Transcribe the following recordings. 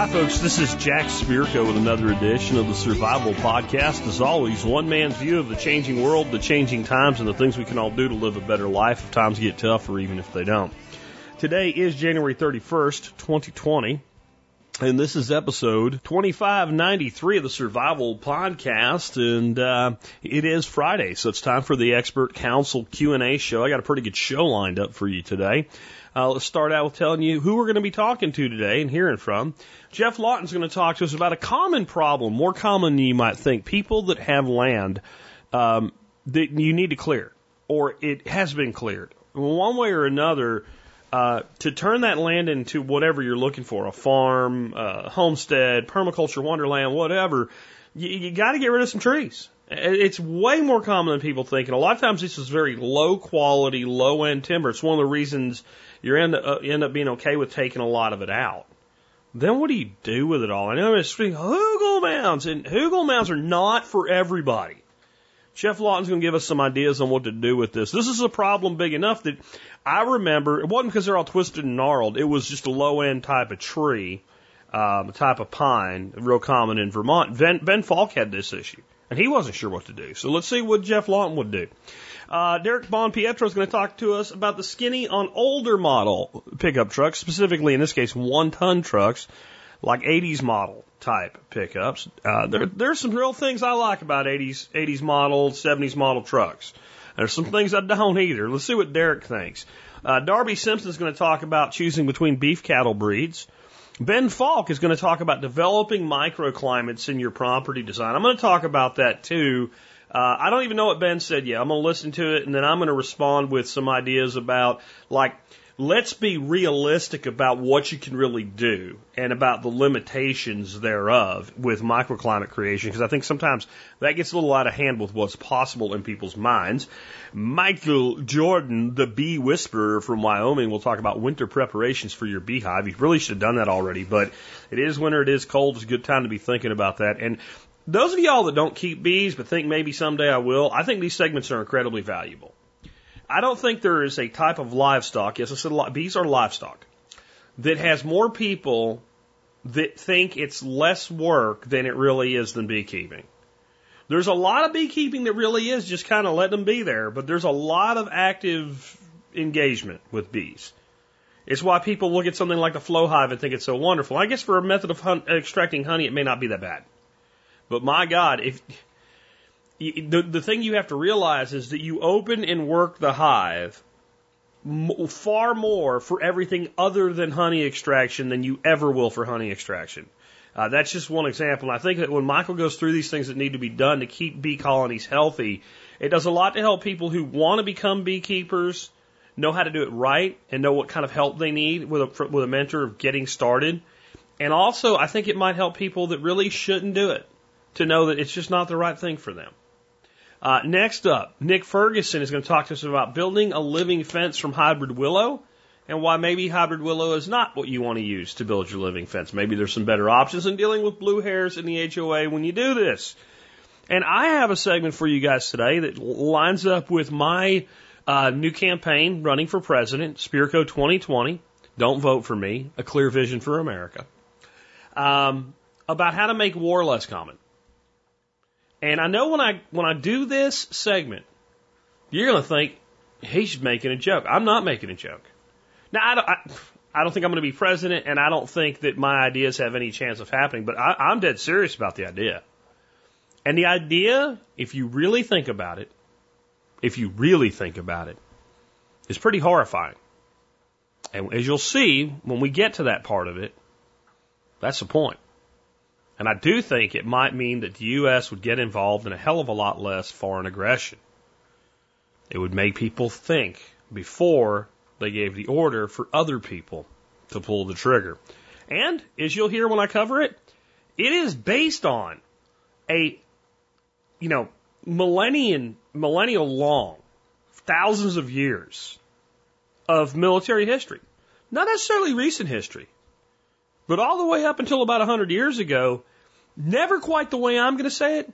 Hi, folks. This is Jack Spirko with another edition of the Survival Podcast. As always, one man's view of the changing world, the changing times, and the things we can all do to live a better life if times get tough or even if they don't. Today is January 31st, 2020. And this is episode 2593 of the Survival Podcast, and uh, it is Friday, so it's time for the Expert Council Q&A show. I got a pretty good show lined up for you today. Uh, let's start out with telling you who we're going to be talking to today and hearing from. Geoff Lawton's going to talk to us about a common problem, more common than you might think. People that have land um, that you need to clear, or it has been cleared. One way or another, uh, to turn that land into whatever you're looking for a farm, a homestead, permaculture wonderland, whatever you, you got to get rid of some trees. It's way more common than people think. And a lot of times this is very low quality, low end timber. It's one of the reasons you end up, uh, end up being okay with taking a lot of it out. Then what do you do with it all? I know it's hugel mounds, and hugel mounds are not for everybody. Geoff Lawton's going to give us some ideas on what to do with this. This is a problem big enough that I remember it wasn't because they're all twisted and gnarled. It was just a low end type of tree, um, a type of pine, real common in Vermont. Ben, ben Falk had this issue, and he wasn't sure what to do. So let's see what Geoff Lawton would do. Uh, Derek Bon Pietro is going to talk to us about the skinny on older model pickup trucks, specifically in this case one ton trucks, like 80s model type pickups. Uh, there, there's some real things I like about 80s 80s model, 70s model trucks. There's some things I don't either. Let's see what Derek thinks. Uh, Darby Simpson is going to talk about choosing between beef cattle breeds. Ben Falk is going to talk about developing microclimates in your property design. I'm going to talk about that too uh, I don't even know what Ben said yet. I'm going to listen to it and then I'm going to respond with some ideas about like, let's be realistic about what you can really do and about the limitations thereof with microclimate creation because I think sometimes that gets a little out of hand with what's possible in people's minds. Michael Jordan, the bee whisperer from Wyoming, will talk about winter preparations for your beehive. You really should have done that already, but it is winter, it is cold, it's a good time to be thinking about that. And those of y'all that don't keep bees but think maybe someday I will, I think these segments are incredibly valuable. I don't think there is a type of livestock, yes, I said bees are livestock, that has more people that think it's less work than it really is than beekeeping. There's a lot of beekeeping that really is just kind of let them be there, but there's a lot of active engagement with bees. It's why people look at something like the flow hive and think it's so wonderful. I guess for a method of hun- extracting honey, it may not be that bad. But my God, if the the thing you have to realize is that you open and work the hive far more for everything other than honey extraction than you ever will for honey extraction. Uh, that's just one example. And I think that when Michael goes through these things that need to be done to keep bee colonies healthy, it does a lot to help people who want to become beekeepers know how to do it right and know what kind of help they need with a, with a mentor of getting started. And also, I think it might help people that really shouldn't do it to know that it's just not the right thing for them. Uh, next up, Nick Ferguson is going to talk to us about building a living fence from hybrid willow and why maybe hybrid willow is not what you want to use to build your living fence. Maybe there's some better options in dealing with blue hairs in the HOA when you do this. And I have a segment for you guys today that lines up with my uh, new campaign running for president, Spirko 2020. Don't vote for me, a clear vision for America. Um, about how to make war less common. And I know when I when I do this segment, you're going to think he's making a joke. I'm not making a joke. Now I don't. I, I don't think I'm going to be president, and I don't think that my ideas have any chance of happening. But I, I'm dead serious about the idea. And the idea, if you really think about it, if you really think about it, is pretty horrifying. And as you'll see when we get to that part of it, that's the point. And I do think it might mean that the U.S. would get involved in a hell of a lot less foreign aggression. It would make people think before they gave the order for other people to pull the trigger. And, as you'll hear when I cover it, it is based on a, you know, millennium, millennial long, thousands of years of military history. Not necessarily recent history, but all the way up until about 100 years ago, Never quite the way I'm going to say it,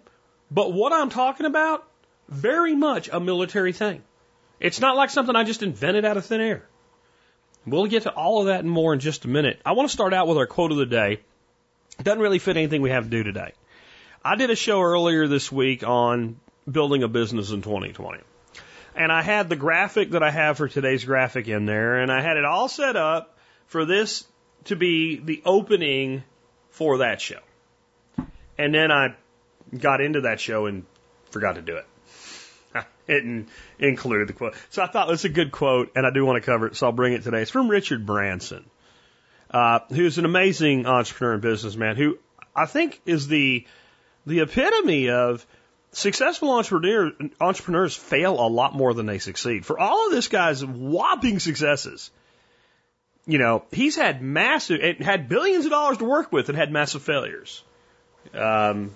but what I'm talking about, very much a military thing. It's not like something I just invented out of thin air. We'll get to all of that and more in just a minute. I want to start out with our quote of the day. It doesn't really fit anything we have to do today. I did a show earlier this week on building a business in 2020. And I had the graphic that I have for today's graphic in there, and I had it all set up for this to be the opening for that show. And then I got into that show and forgot to do it. It included the quote. So I thought it was a good quote, and I do want to cover it, so I'll bring it today. It's from Richard Branson, uh, who's an amazing entrepreneur and businessman who I think is the the epitome of successful entrepreneur, entrepreneurs fail a lot more than they succeed. For all of this guy's whopping successes, you know, he's had massive, had billions of dollars to work with and had massive failures. Um,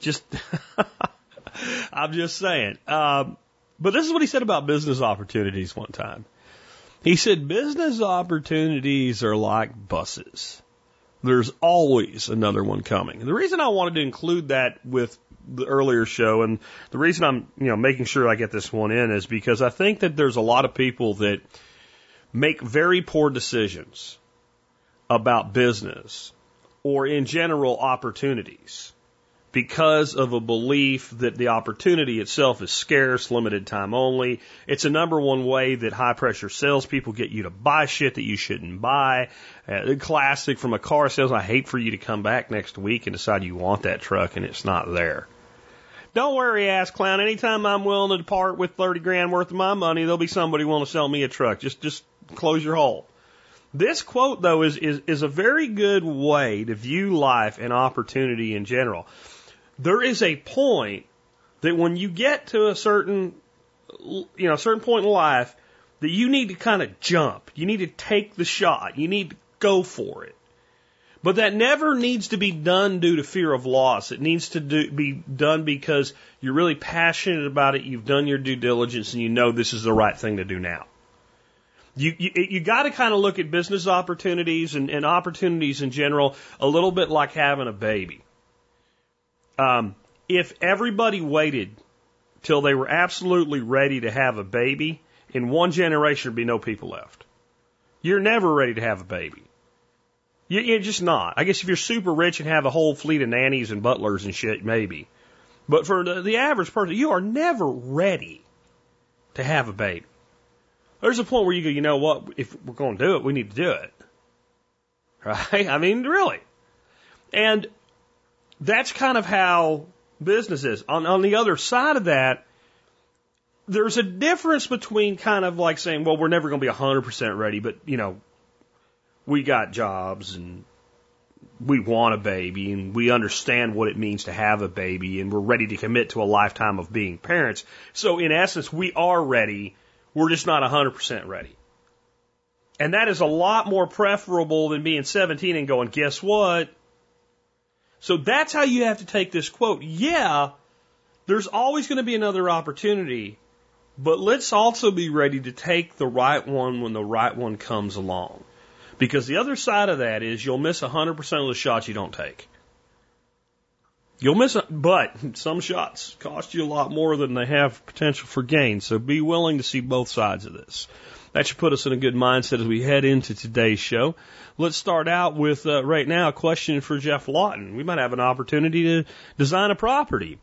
just, I'm just saying. Um, but this is what he said about business opportunities one time. He said, business opportunities are like buses. There's always another one coming. And the reason I wanted to include that with the earlier show and the reason I'm, you know, making sure I get this one in is because I think that there's a lot of people that make very poor decisions about business or in general opportunities because of a belief that the opportunity itself is scarce, limited time only. It's a number one way that high pressure salespeople get you to buy shit that you shouldn't buy. Uh, classic from a car sales. I hate for you to come back next week and decide you want that truck and it's not there. Don't worry, ass clown. Anytime I'm willing to part with 30 grand worth of my money, there'll be somebody willing to sell me a truck. Just, just close your hole. This quote, though, is, is, is a very good way to view life and opportunity in general there is a point that when you get to a certain, you know, a certain point in life, that you need to kind of jump. You need to take the shot. You need to go for it. But that never needs to be done due to fear of loss. It needs to do, be done because you're really passionate about it. You've done your due diligence and you know this is the right thing to do now. You, you, you got to kind of look at business opportunities and, and opportunities in general a little bit like having a baby. Um, if everybody waited till they were absolutely ready to have a baby, in one generation there'd be no people left. You're never ready to have a baby. You, you're just not. I guess if you're super rich and have a whole fleet of nannies and butlers and shit, maybe. But for the, the average person, you are never ready to have a baby. There's a point where you go, you know what? If we're going to do it, we need to do it. Right? I mean, really. And that's kind of how business is. On, on the other side of that, there's a difference between kind of like saying, well, we're never going to be 100% ready, but, you know, we got jobs and we want a baby and we understand what it means to have a baby and we're ready to commit to a lifetime of being parents. So in essence, we are ready. We're just not 100% ready. And that is a lot more preferable than being 17 and going, guess what? So that's how you have to take this quote. Yeah, there's always going to be another opportunity, but let's also be ready to take the right one when the right one comes along. Because the other side of that is you'll miss 100% of the shots you don't take. You'll miss it, but some shots cost you a lot more than they have potential for gain. So be willing to see both sides of this. That should put us in a good mindset as we head into today's show. Let's start out with uh, right now a question for Geoff Lawton. We might have an opportunity to design a property,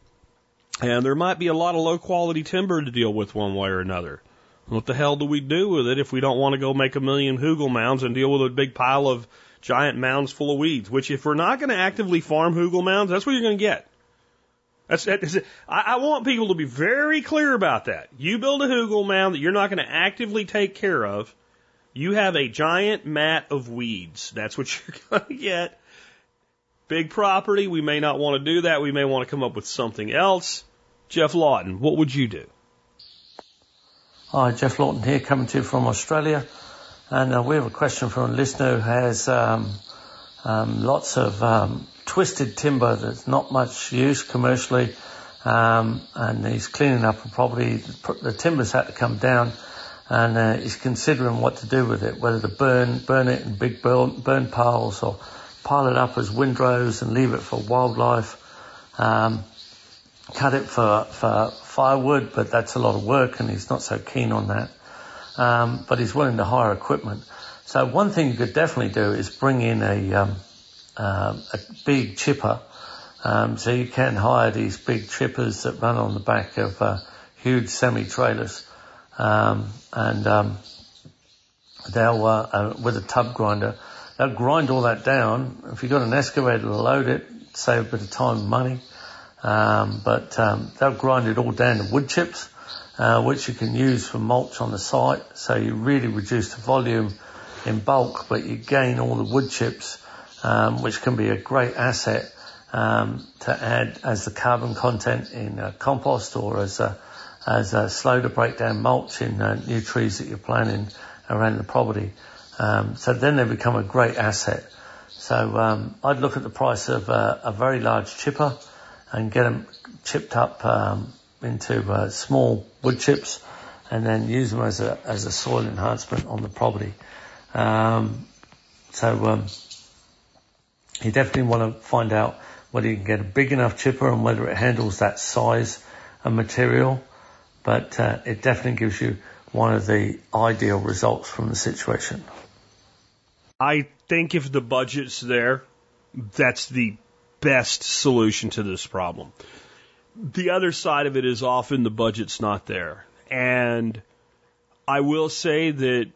and there might be a lot of low quality timber to deal with one way or another. What the hell do we do with it if we don't want to go make a million hugel mounds and deal with a big pile of giant mounds full of weeds? Which, if we're not going to actively farm hugel mounds, that's what you're going to get. That's, that's I, I want people to be very clear about that. You build a hugel mound that you're not going to actively take care of. You have a giant mat of weeds. That's what you're going to get. Big property. We may not want to do that. We may want to come up with something else. Geoff Lawton, what would you do? Hi, Geoff Lawton here, coming to you from Australia. And uh, we have a question from a listener who has um, um, lots of um, twisted timber that's not much use commercially, um, and he's cleaning up a property. The timber's had to come down, and uh, he's considering what to do with it, whether to burn burn it in big burn, burn piles or pile it up as windrows and leave it for wildlife. Um, cut it for, for firewood, but that's a lot of work, and he's not so keen on that. Um, but he's willing to hire equipment. So one thing you could definitely do is bring in a um, um, a big chipper. Um, so you can hire these big chippers that run on the back of uh, huge semi trailers, um, and um, they'll uh, uh, with a tub grinder they'll grind all that down. If you've got an excavator to load it, save a bit of time and money. Um, but um, they'll grind it all down to wood chips, uh, which you can use for mulch on the site. So you really reduce the volume in bulk, but you gain all the wood chips, um, which can be a great asset um, to add as the carbon content in uh, compost or as a, as a slow to break down mulch in uh, new trees that you're planting around the property. Um, so then they become a great asset. So um, I'd look at the price of uh, a very large chipper and get them chipped up um, into uh, small wood chips and then use them as a as a soil enhancement on the property. Um, so um, you definitely want to find out whether you can get a big enough chipper and whether it handles that size of material. But uh, it definitely gives you one of the ideal results from the situation. I think if the budget's there, that's the best solution to this problem. The other side of it is often the budget's not there. And I will say that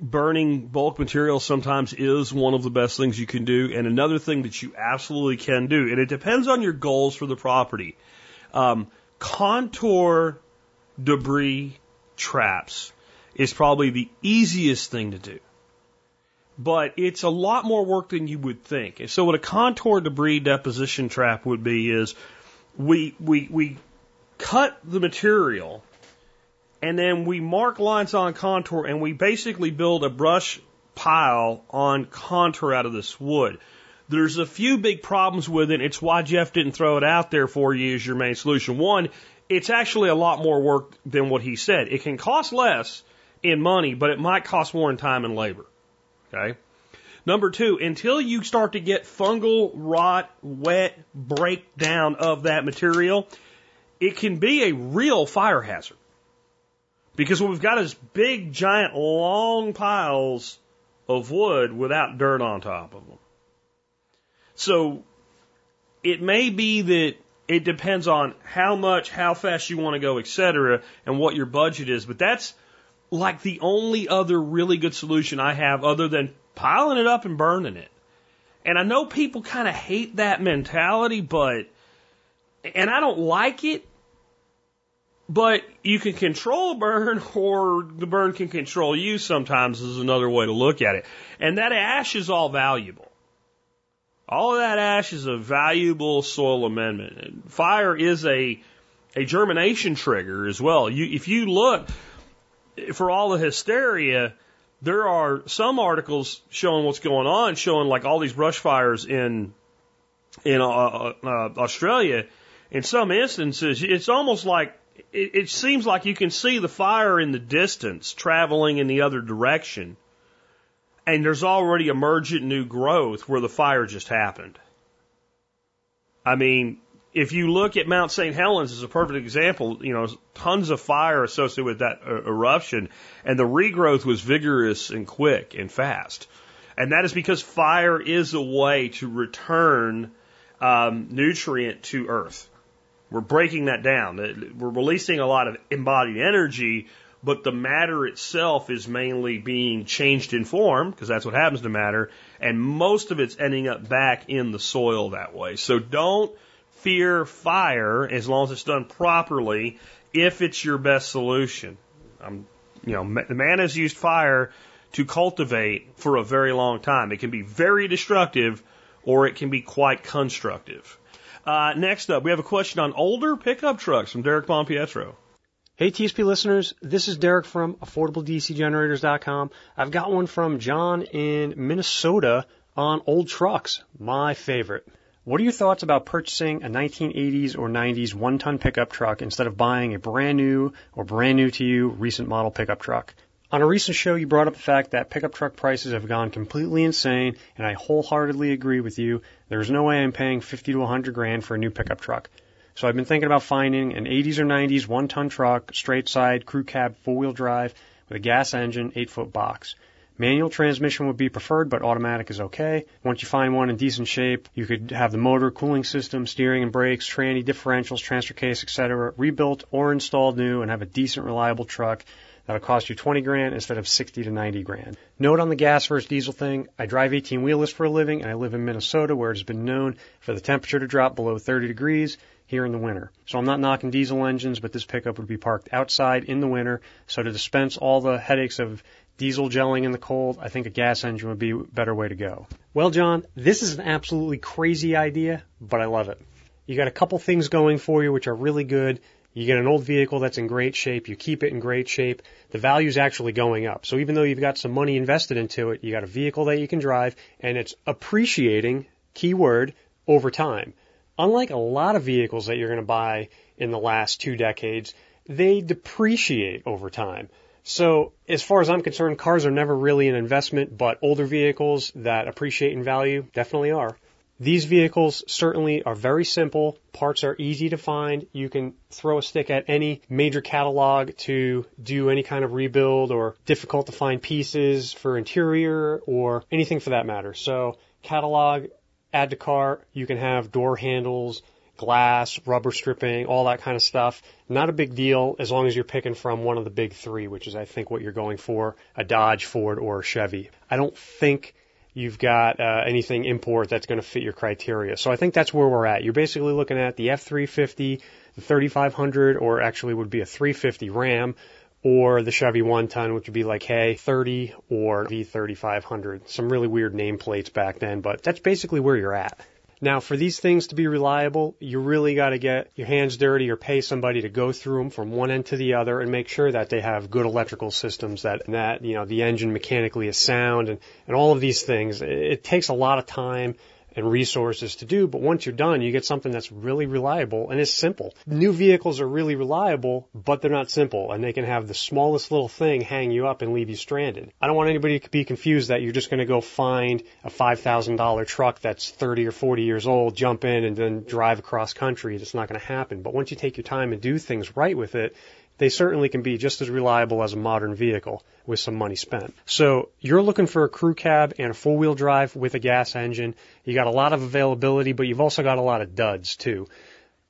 burning bulk material sometimes is one of the best things you can do. And another thing that you absolutely can do, and it depends on your goals for the property. Um, contour debris traps is probably the easiest thing to do but it's a lot more work than you would think. And So what a contour debris deposition trap would be is we we we cut the material and then we mark lines on contour and we basically build a brush pile on contour out of this wood. There's a few big problems with it. It's why Geoff didn't throw it out there for you as your main solution. One, it's actually a lot more work than what he said. It can cost less in money, but it might cost more in time and labor. Okay. Number two, until you start to get fungal rot, wet breakdown of that material, it can be a real fire hazard. Because what we've got is big, giant, long piles of wood without dirt on top of them. So it may be that it depends on how much, how fast you want to go, etc., and what your budget is. But that's like the only other really good solution I have other than piling it up and burning it. And I know people kind of hate that mentality, but, and I don't like it, but you can control a burn or the burn can control you sometimes is another way to look at it. And that ash is all valuable. All of that ash is a valuable soil amendment. Fire is a, a germination trigger as well. You, if you look, for all the hysteria, there are some articles showing what's going on, showing like all these brush fires in in uh, uh, uh, Australia. In some instances, it's almost like it, it seems like you can see the fire in the distance traveling in the other direction, and there's already emergent new growth where the fire just happened. I mean, if you look at Mount St. Helens as a perfect example, you know, tons of fire associated with that uh, eruption, and the regrowth was vigorous and quick and fast. And that is because fire is a way to return um, nutrient to Earth. We're breaking that down. We're releasing a lot of embodied energy, but the matter itself is mainly being changed in form, because that's what happens to matter, and most of it's ending up back in the soil that way. So don't fear fire as long as it's done properly if it's your best solution. Um, you know, the man has used fire to cultivate for a very long time. It can be very destructive or it can be quite constructive. Uh, next up, we have a question on older pickup trucks from Derek Pompietro. Hey TSP listeners, this is Derek from AffordableDCGenerators.com. I've got one from John in Minnesota on old trucks, my favorite. What are your thoughts about purchasing a 1980s or 90s one ton pickup truck instead of buying a brand new or brand new to you recent model pickup truck? On a recent show, you brought up the fact that pickup truck prices have gone completely insane, and I wholeheartedly agree with you. There's no way I'm paying 50 to 100 grand for a new pickup truck. So I've been thinking about finding an 80s or 90s one ton truck, straight side, crew cab, four wheel drive, with a gas engine, 8 foot box. Manual transmission would be preferred, but automatic is okay. Once you find one in decent shape, you could have the motor, cooling system, steering and brakes, tranny, differentials, transfer case, etc. rebuilt or installed new and have a decent, reliable truck that'll cost you 20 grand instead of 60 to 90 grand. Note on the gas versus diesel thing, I drive 18 wheelers for a living and I live in Minnesota where it has been known for the temperature to drop below 30 degrees here in the winter. So I'm not knocking diesel engines, but this pickup would be parked outside in the winter. So to dispense all the headaches of diesel gelling in the cold, I think a gas engine would be a better way to go. Well, John, this is an absolutely crazy idea, but I love it. You got a couple things going for you which are really good. You get an old vehicle that's in great shape, you keep it in great shape, the value's actually going up. So even though you've got some money invested into it, you got a vehicle that you can drive and it's appreciating, keyword, over time. Unlike a lot of vehicles that you're going to buy in the last two decades, they depreciate over time. So, as far as I'm concerned, cars are never really an investment, but older vehicles that appreciate in value definitely are. These vehicles certainly are very simple. Parts are easy to find. You can throw a stick at any major catalog to do any kind of rebuild or difficult to find pieces for interior or anything for that matter. So, catalog, add to cart, you can have door handles, glass, rubber stripping, all that kind of stuff. Not a big deal as long as you're picking from one of the big three, which is I think what you're going for, a Dodge, Ford, or a Chevy. I don't think you've got uh, anything import that's going to fit your criteria. So I think that's where we're at. You're basically looking at the F350, the 3500, or actually would be a 350 Ram, or the Chevy one ton, which would be like K30 or V3500. Some really weird nameplates back then, but that's basically where you're at. Now, for these things to be reliable, you really got to get your hands dirty or pay somebody to go through them from one end to the other and make sure that they have good electrical systems, that that you know the engine mechanically is sound, and and all of these things. It takes a lot of time and resources to do, but once you're done, you get something that's really reliable and is simple. New vehicles are really reliable, but they're not simple, and they can have the smallest little thing hang you up and leave you stranded. I don't want anybody to be confused that you're just going to go find a $5,000 truck that's 30 or 40 years old, jump in, and then drive across country. It's not going to happen. But once you take your time and do things right with it, they certainly can be just as reliable as a modern vehicle with some money spent. So you're looking for a crew cab and a four wheel drive with a gas engine. You got a lot of availability, but you've also got a lot of duds too.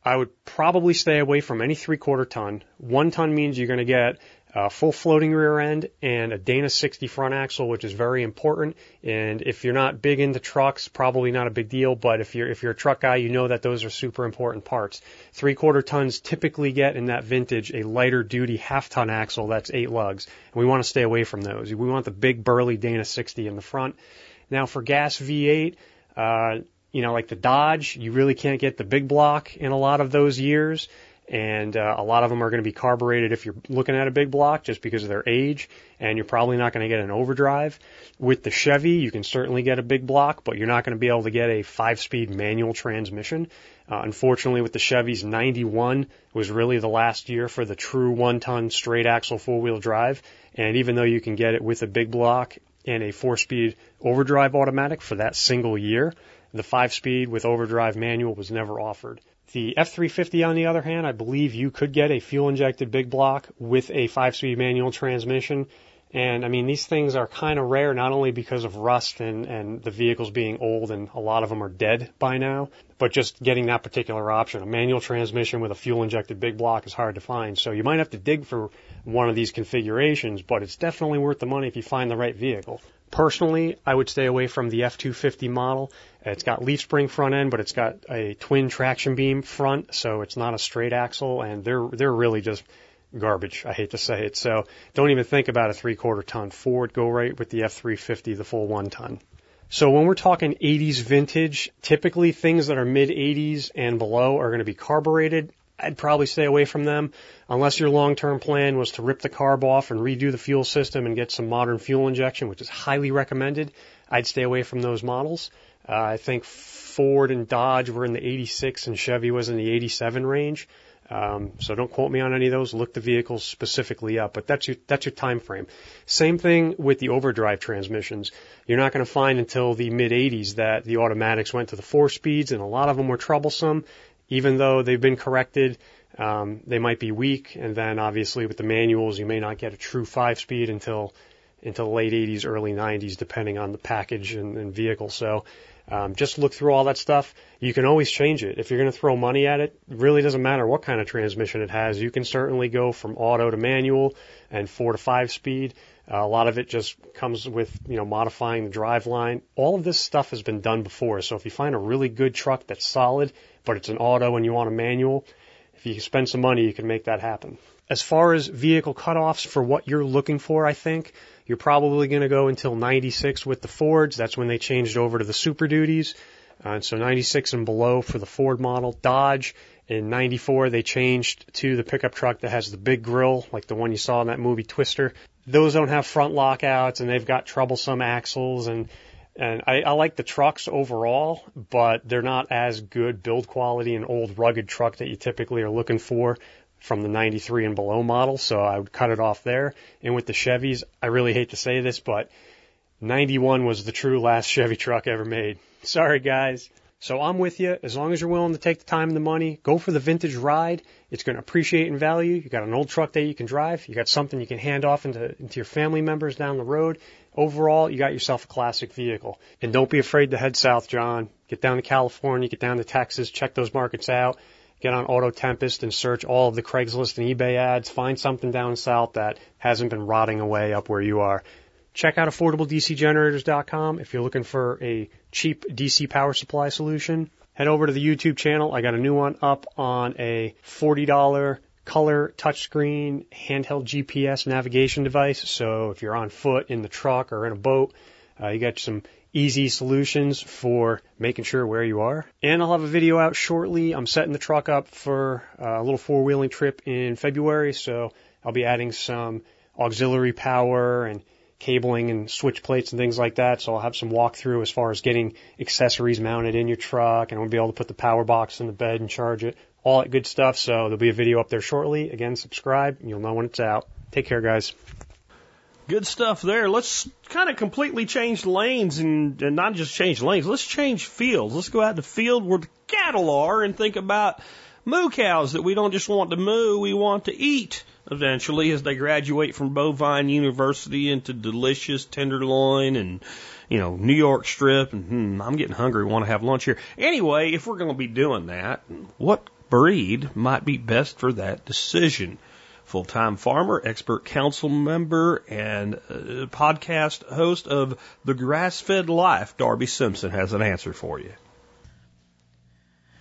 I would probably stay away from any three quarter ton. One ton means you're going to get a full floating rear end and a Dana 60 front axle, which is very important. And if you're not big into trucks, probably not a big deal. But if you're if you're a truck guy, you know that those are super important parts. Three quarter tons typically get in that vintage a lighter duty half ton axle that's eight lugs, and we want to stay away from those. We want the big burly Dana 60 in the front. Now for gas V8. Uh, you know, like the Dodge, you really can't get the big block in a lot of those years and uh, a lot of them are going to be carbureted if you're looking at a big block just because of their age, and you're probably not going to get an overdrive. With the Chevy, you can certainly get a big block, but you're not going to be able to get a five-speed manual transmission. Uh, unfortunately, with the Chevys, 91 was really the last year for the true one-ton straight axle four-wheel drive, and even though you can get it with a big block and a four-speed overdrive automatic for that single year, the five-speed with overdrive manual was never offered. The F350, on the other hand, I believe you could get a fuel injected big block with a five speed manual transmission. And I mean, these things are kind of rare, not only because of rust and, and the vehicles being old and a lot of them are dead by now, but just getting that particular option. A manual transmission with a fuel injected big block is hard to find. So you might have to dig for one of these configurations, but it's definitely worth the money if you find the right vehicle. Personally, I would stay away from the F250 model. It's got leaf spring front end, but it's got a twin traction beam front, so it's not a straight axle, and they're they're really just garbage. I hate to say it. So don't even think about a three quarter ton Ford. Go right with the F350, the full one ton. So when we're talking 80s vintage, typically things that are mid 80s and below are going to be carbureted. I'd probably stay away from them unless your long-term plan was to rip the carb off and redo the fuel system and get some modern fuel injection, which is highly recommended. I'd stay away from those models. Uh, I think Ford and Dodge were in the 86 and Chevy was in the 87 range. Um, so don't quote me on any of those. Look the vehicles specifically up, but that's your that's your time frame. Same thing with the overdrive transmissions. You're not going to find until the mid 80s that the automatics went to the four speeds, and a lot of them were troublesome. Even though they've been corrected, um, they might be weak. And then obviously with the manuals, you may not get a true five speed until the late 80s, early 90s, depending on the package and, and vehicle. So um, just look through all that stuff. You can always change it. If you're going to throw money at it, it really doesn't matter what kind of transmission it has. You can certainly go from auto to manual and four to five speed. Uh, a lot of it just comes with, you know, modifying the drive line. All of this stuff has been done before. So if you find a really good truck that's solid, but it's an auto and you want a manual, if you spend some money, you can make that happen. As far as vehicle cutoffs for what you're looking for, I think you're probably going to go until 96 with the Fords. That's when they changed over to the Super Duties. Uh, and so 96 and below for the Ford model. Dodge in 94, they changed to the pickup truck that has the big grill, like the one you saw in that movie Twister. Those don't have front lockouts and they've got troublesome axles and and I, I like the trucks overall, but they're not as good build quality an old rugged truck that you typically are looking for from the 93 and below model. So I would cut it off there. And with the Chevys, I really hate to say this, but 91 was the true last Chevy truck ever made. Sorry guys. So I'm with you. As long as you're willing to take the time and the money, go for the vintage ride. It's going to appreciate in value. You got an old truck that you can drive. You got something you can hand off into, into your family members down the road. Overall, you got yourself a classic vehicle. And don't be afraid to head south, John. Get down to California, get down to Texas, check those markets out. Get on Auto Tempest and search all of the Craigslist and eBay ads. Find something down south that hasn't been rotting away up where you are. Check out affordabledcgenerators.com if you're looking for a cheap DC power supply solution. Head over to the YouTube channel. I got a new one up on a $40 color touchscreen handheld GPS navigation device. So if you're on foot in the truck or in a boat, uh, you got some easy solutions for making sure where you are. And I'll have a video out shortly. I'm setting the truck up for uh, a little four wheeling trip in February. So I'll be adding some auxiliary power and cabling and switch plates and things like that. So I'll have some walkthrough as far as getting accessories mounted in your truck and I'll be able to put the power box in the bed and charge it. All that good stuff. So there'll be a video up there shortly. Again, subscribe and you'll know when it's out. Take care, guys. Good stuff there. Let's kind of completely change lanes and, and not just change lanes. Let's change fields. Let's go out in the field where the cattle are and think about moo cows that we don't just want to moo, we want to eat eventually as they graduate from Bovine University into delicious tenderloin and, you know, New York strip. And hmm, I'm getting hungry, want to have lunch here. Anyway, if we're going to be doing that, what breed might be best for that decision? Full time farmer, expert council member, and uh, podcast host of The Grass Fed Life, Darby Simpson, has an answer for you.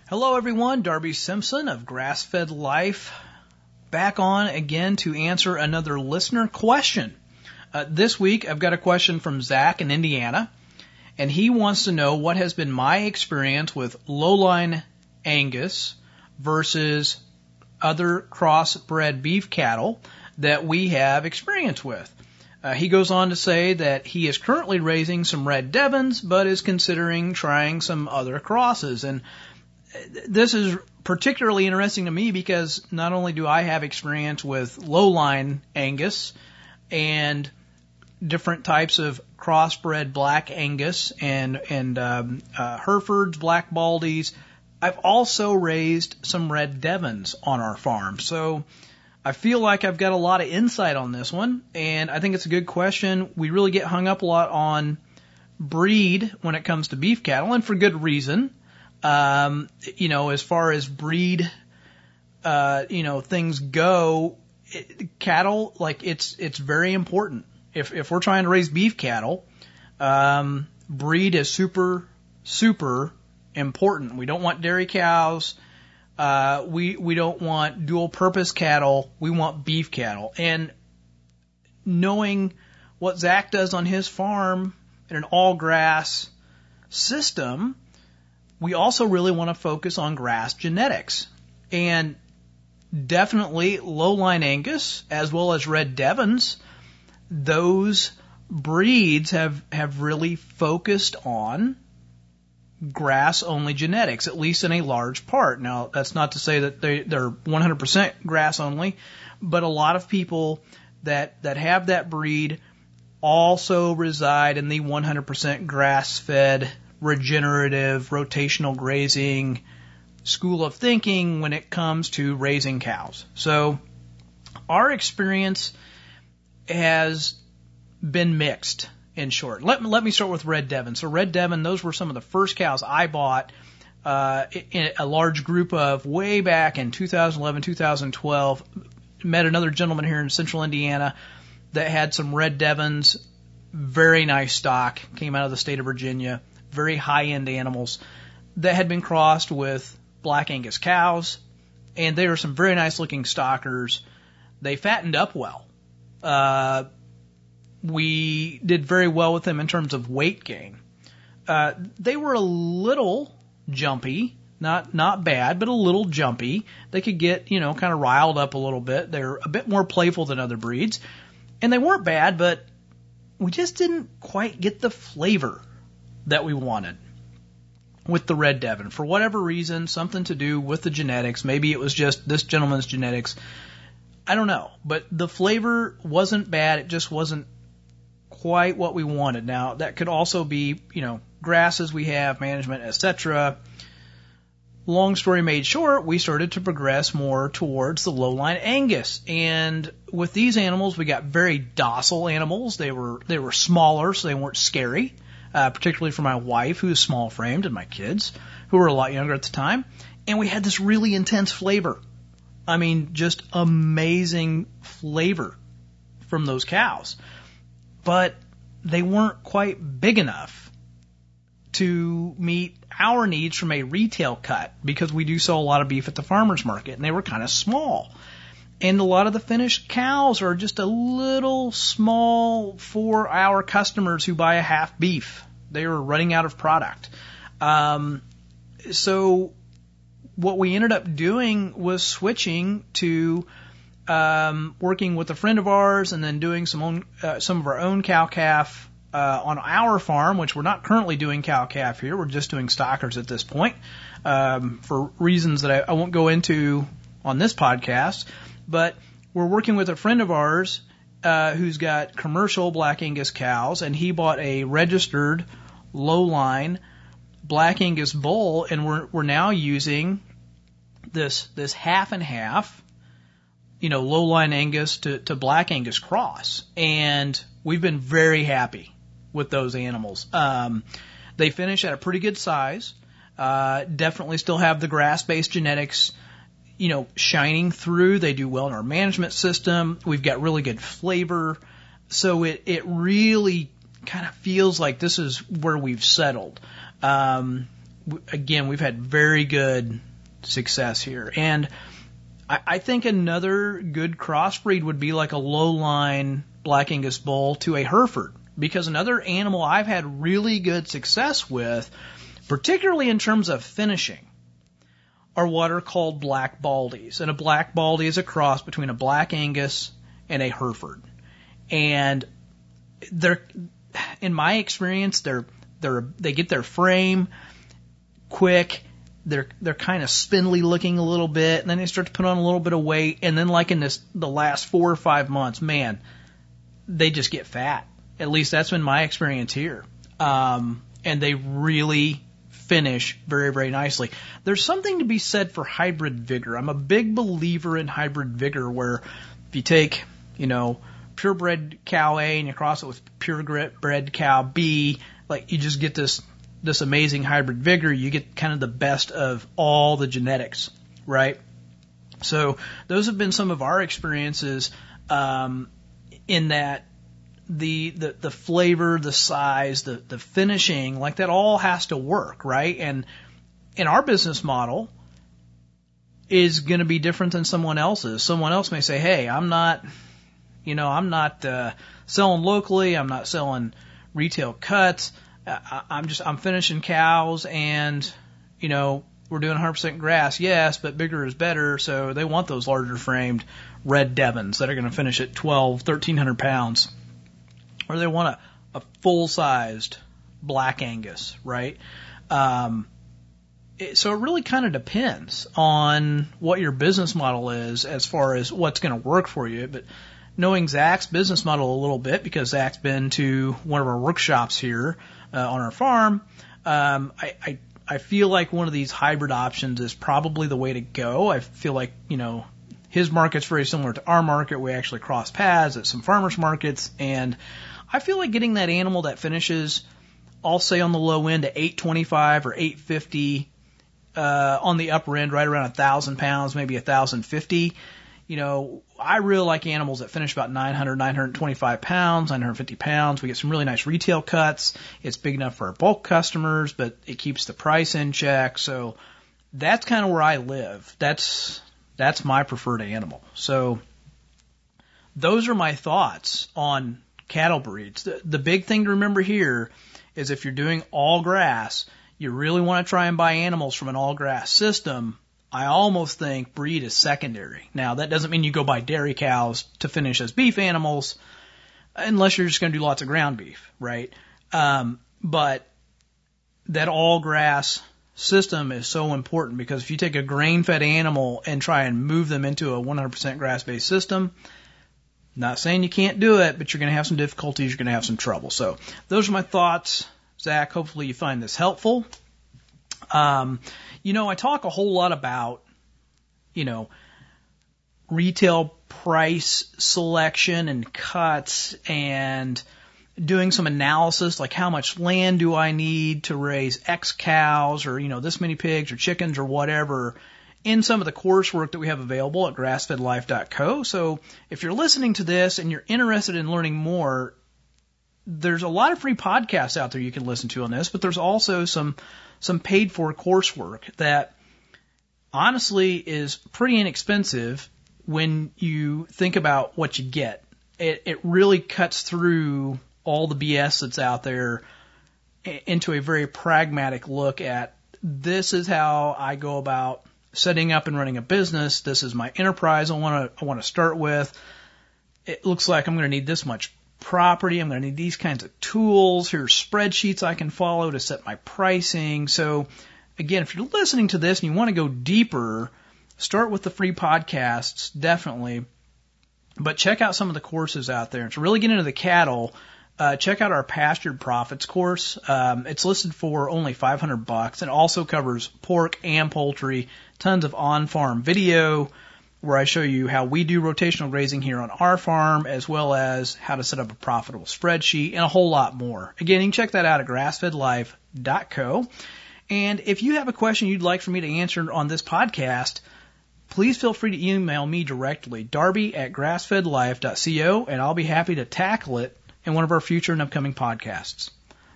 Hello, everyone. Darby Simpson of Grass Fed Life back on again to answer another listener question. Uh, this week, I've got a question from Zach in Indiana, and he wants to know what has been my experience with lowline Angus versus other crossbred beef cattle that we have experience with. Uh, he goes on to say that he is currently raising some red Devons, but is considering trying some other crosses. And this is particularly interesting to me because not only do I have experience with lowline Angus and different types of crossbred black Angus and and um, uh, Herefords, black Baldies. I've also raised some red Devons on our farm, so I feel like I've got a lot of insight on this one, and I think it's a good question. We really get hung up a lot on breed when it comes to beef cattle, and for good reason. Um, you know, as far as breed, uh, you know, things go, it, cattle, like it's, it's very important. If, if we're trying to raise beef cattle, um, breed is super, super important. We don't want dairy cows. Uh, we, we don't want dual purpose cattle. We want beef cattle. And knowing what Zach does on his farm in an all grass system, we also really want to focus on grass genetics. And definitely lowline Angus as well as red Devons, those breeds have, have really focused on grass only genetics, at least in a large part. Now, that's not to say that they, they're 100% grass only, but a lot of people that, that have that breed also reside in the 100% grass fed regenerative, rotational grazing school of thinking when it comes to raising cows. So our experience has been mixed. In short, let let me start with Red Devon. So Red Devon, those were some of the first cows I bought. Uh, in a large group of way back in 2011, 2012. Met another gentleman here in central Indiana that had some Red Devons, very nice stock, came out of the state of Virginia, very high end animals that had been crossed with Black Angus cows, and they were some very nice looking stockers. They fattened up well. Uh, we did very well with them in terms of weight gain. Uh, they were a little jumpy, not not bad, but a little jumpy. They could get you know kind of riled up a little bit. They're a bit more playful than other breeds, and they weren't bad, but we just didn't quite get the flavor that we wanted with the red Devon for whatever reason, something to do with the genetics. Maybe it was just this gentleman's genetics. I don't know, but the flavor wasn't bad. It just wasn't quite what we wanted. Now that could also be, you know, grasses we have, management, etc. Long story made short, we started to progress more towards the lowline Angus, and with these animals, we got very docile animals. They were they were smaller, so they weren't scary uh, particularly for my wife, who is small framed, and my kids, who were a lot younger at the time. And we had this really intense flavor. I mean, just amazing flavor from those cows. But they weren't quite big enough to meet our needs from a retail cut because we do sell a lot of beef at the farmer's market and they were kind of small. And a lot of the finished cows are just a little small for our customers who buy a half beef. They were running out of product. Um, so what we ended up doing was switching to um, working with a friend of ours and then doing some own, uh, some of our own cow calf uh, on our farm, which we're not currently doing cow calf here. We're just doing stockers at this point um, for reasons that I, I won't go into on this podcast. But we're working with a friend of ours uh, who's got commercial Black Angus cows, and he bought a registered low line Black Angus bull, and we're we're now using this this half and half, you know, low line Angus to, to Black Angus cross, and we've been very happy with those animals. Um, they finish at a pretty good size. Uh, definitely still have the grass based genetics you know, shining through. They do well in our management system. We've got really good flavor. So it, it really kind of feels like this is where we've settled. Um, again, we've had very good success here. And I, I think another good crossbreed would be like a low line Black Angus bull to a Hereford. Because another animal I've had really good success with, particularly in terms of finishing, are what are called black baldies. And a black baldy is a cross between a black Angus and a Hereford. And they're, in my experience, they're, they're, they get their frame quick. They're, they're kind of spindly looking a little bit and then they start to put on a little bit of weight. And then like in this, the last four or five months, man, they just get fat. At least that's been my experience here. Um, and they really finish very, very nicely. There's something to be said for hybrid vigor. I'm a big believer in hybrid vigor where if you take, you know, purebred cow A and you cross it with purebred cow B, like you just get this this amazing hybrid vigor. You get kind of the best of all the genetics, right? So those have been some of our experiences um, in that the, the, the flavor, the size, the, the finishing, like that all has to work, right? And in our business model is going to be different than someone else's. Someone else may say, hey, I'm not, you know, I'm not uh, selling locally. I'm not selling retail cuts. I'm just, I'm finishing cows and, you know, we're doing 100% grass, yes, but bigger is better. So they want those larger framed red Devons that are going to finish at 12, 1300 pounds or they want a, a full sized black Angus, right? Um, it, so it really kind of depends on what your business model is as far as what's going to work for you. But knowing Zach's business model a little bit, because Zach's been to one of our workshops here uh, on our farm, um, I, I I feel like one of these hybrid options is probably the way to go. I feel like you know his market's very similar to our market. We actually cross paths at some farmers markets, and I feel like getting that animal that finishes, I'll say on the low end, at 825 or 850. Uh, on the upper end, right around a thousand pounds, maybe a thousand fifty. You know, I really like animals that finish about 900, 925 pounds, 950 pounds. We get some really nice retail cuts. It's big enough for our bulk customers, but it keeps the price in check. So that's kind of where I live. That's that's my preferred animal. So those are my thoughts on cattle breeds. The, the big thing to remember here is if you're doing all grass, you really want to try and buy animals from an all grass system. I almost think breed is secondary. Now that doesn't mean you go buy dairy cows to finish as beef animals, unless you're just going to do lots of ground beef, right? Um, but that all grass system is so important because if you take a grain fed animal and try and move them into a 100% grass based system, not saying you can't do it, but you're going to have some difficulties, you're going to have some trouble. So those are my thoughts. Zach, hopefully you find this helpful. Um, you know, I talk a whole lot about, you know, retail price selection and cuts and doing some analysis like how much land do I need to raise X cows or, you know, this many pigs or chickens or whatever in some of the coursework that we have available at grassfedlife.co. So if you're listening to this and you're interested in learning more, there's a lot of free podcasts out there you can listen to on this, but there's also some some paid for coursework that honestly is pretty inexpensive when you think about what you get. It, it really cuts through all the BS that's out there into a very pragmatic look at this is how I go about setting up and running a business. This is my enterprise I want to I want to start with. It looks like I'm going to need this much property. I'm going to need these kinds of tools. Here's spreadsheets I can follow to set my pricing. So again, if you're listening to this and you want to go deeper, start with the free podcasts, definitely. But check out some of the courses out there. To really get into the cattle, uh, check out our pastured profits course. Um, it's listed for only 500 bucks and also covers pork and poultry, tons of on-farm video where I show you how we do rotational grazing here on our farm, as well as how to set up a profitable spreadsheet and a whole lot more. Again, you can check that out at grassfedlife.co. And if you have a question you'd like for me to answer on this podcast, please feel free to email me directly, darby at grassfedlife.co, and I'll be happy to tackle it in one of our future and upcoming podcasts.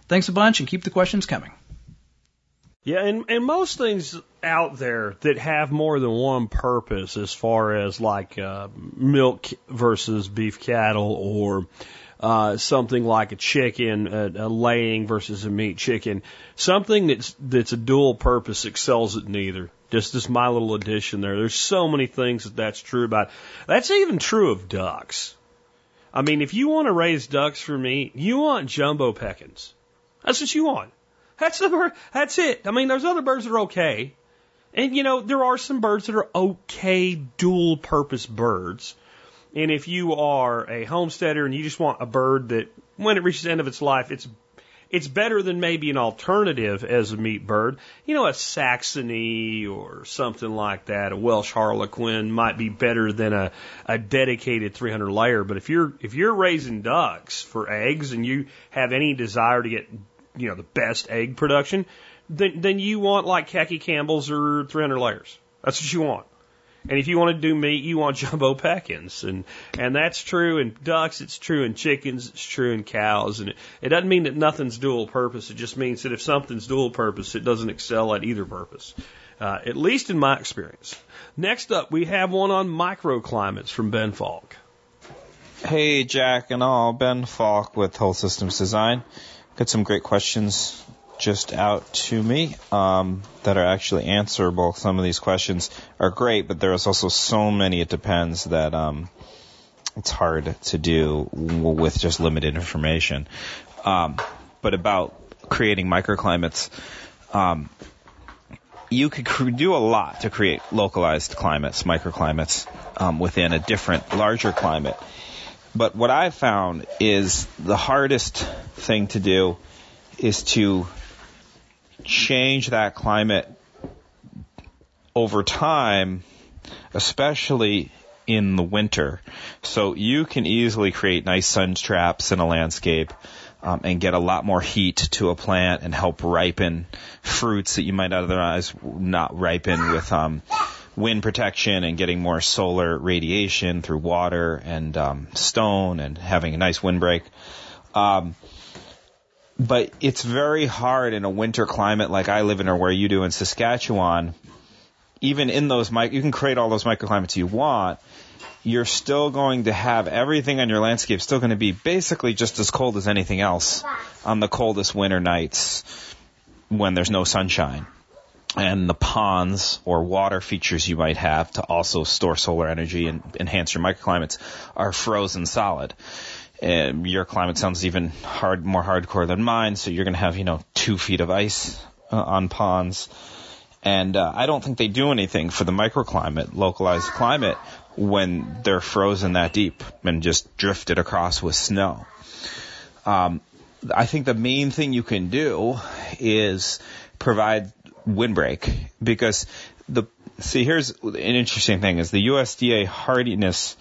Thanks a bunch and keep the questions coming. Yeah, and, and most things out there that have more than one purpose as far as like uh, milk versus beef cattle or uh, something like a chicken, a, a laying versus a meat chicken, something that's that's a dual purpose excels at neither. Just just my little addition there. There's so many things that that's true about. That's even true of ducks. I mean, if you want to raise ducks for meat, you want jumbo Pekins. That's what you want. That's the bird. That's it. I mean, there's other birds that are okay. And you know, there are some birds that are okay dual purpose birds. And if you are a homesteader and you just want a bird that when it reaches the end of its life, it's it's better than maybe an alternative as a meat bird. You know, a Saxony or something like that, a Welsh Harlequin might be better than a, a dedicated 300 layer. But if you're, if you're raising ducks for eggs and you have any desire to get, you know, the best egg production, then, then you want like khaki Campbell's or 300 layers. That's what you want. And if you want to do meat, you want jumbo Pekins, and and that's true in ducks. It's true in chickens. It's true in cows. And it, it doesn't mean that nothing's dual purpose. It just means that if something's dual purpose, it doesn't excel at either purpose. Uh, at least in my experience. Next up, we have one on microclimates from Ben Falk. Hey, Jack and all. Ben Falk with Whole Systems Design. Got some great questions just out to me um, that are actually answerable. Some of these questions are great, but there's also so many it depends that um, it's hard to do with just limited information. Um, but about creating microclimates, um, you could do a lot to create localized climates, microclimates um, within a different, larger climate. But what I've found is the hardest thing to do is to change that climate over time, especially in the winter. So you can easily create nice sun traps in a landscape um, and get a lot more heat to a plant and help ripen fruits that you might otherwise not ripen with um, wind protection and getting more solar radiation through water and um, stone and having a nice windbreak. Um, but it's very hard in a winter climate like I live in or where you do in Saskatchewan. Even in those, you can create all those microclimates you want you're still going to have everything on your landscape still going to be basically just as cold as anything else on the coldest winter nights when there's no sunshine. And the ponds or water features you might have to also store solar energy and enhance your microclimates are frozen solid. And your climate sounds even hard, more hardcore than mine, so you're going to have, you know, two feet of ice uh, on ponds. And uh, I don't think they do anything for the microclimate, localized climate, when they're frozen that deep and just drifted across with snow. Um, I think the main thing you can do is provide windbreak because the see here's an interesting thing is the USDA hardiness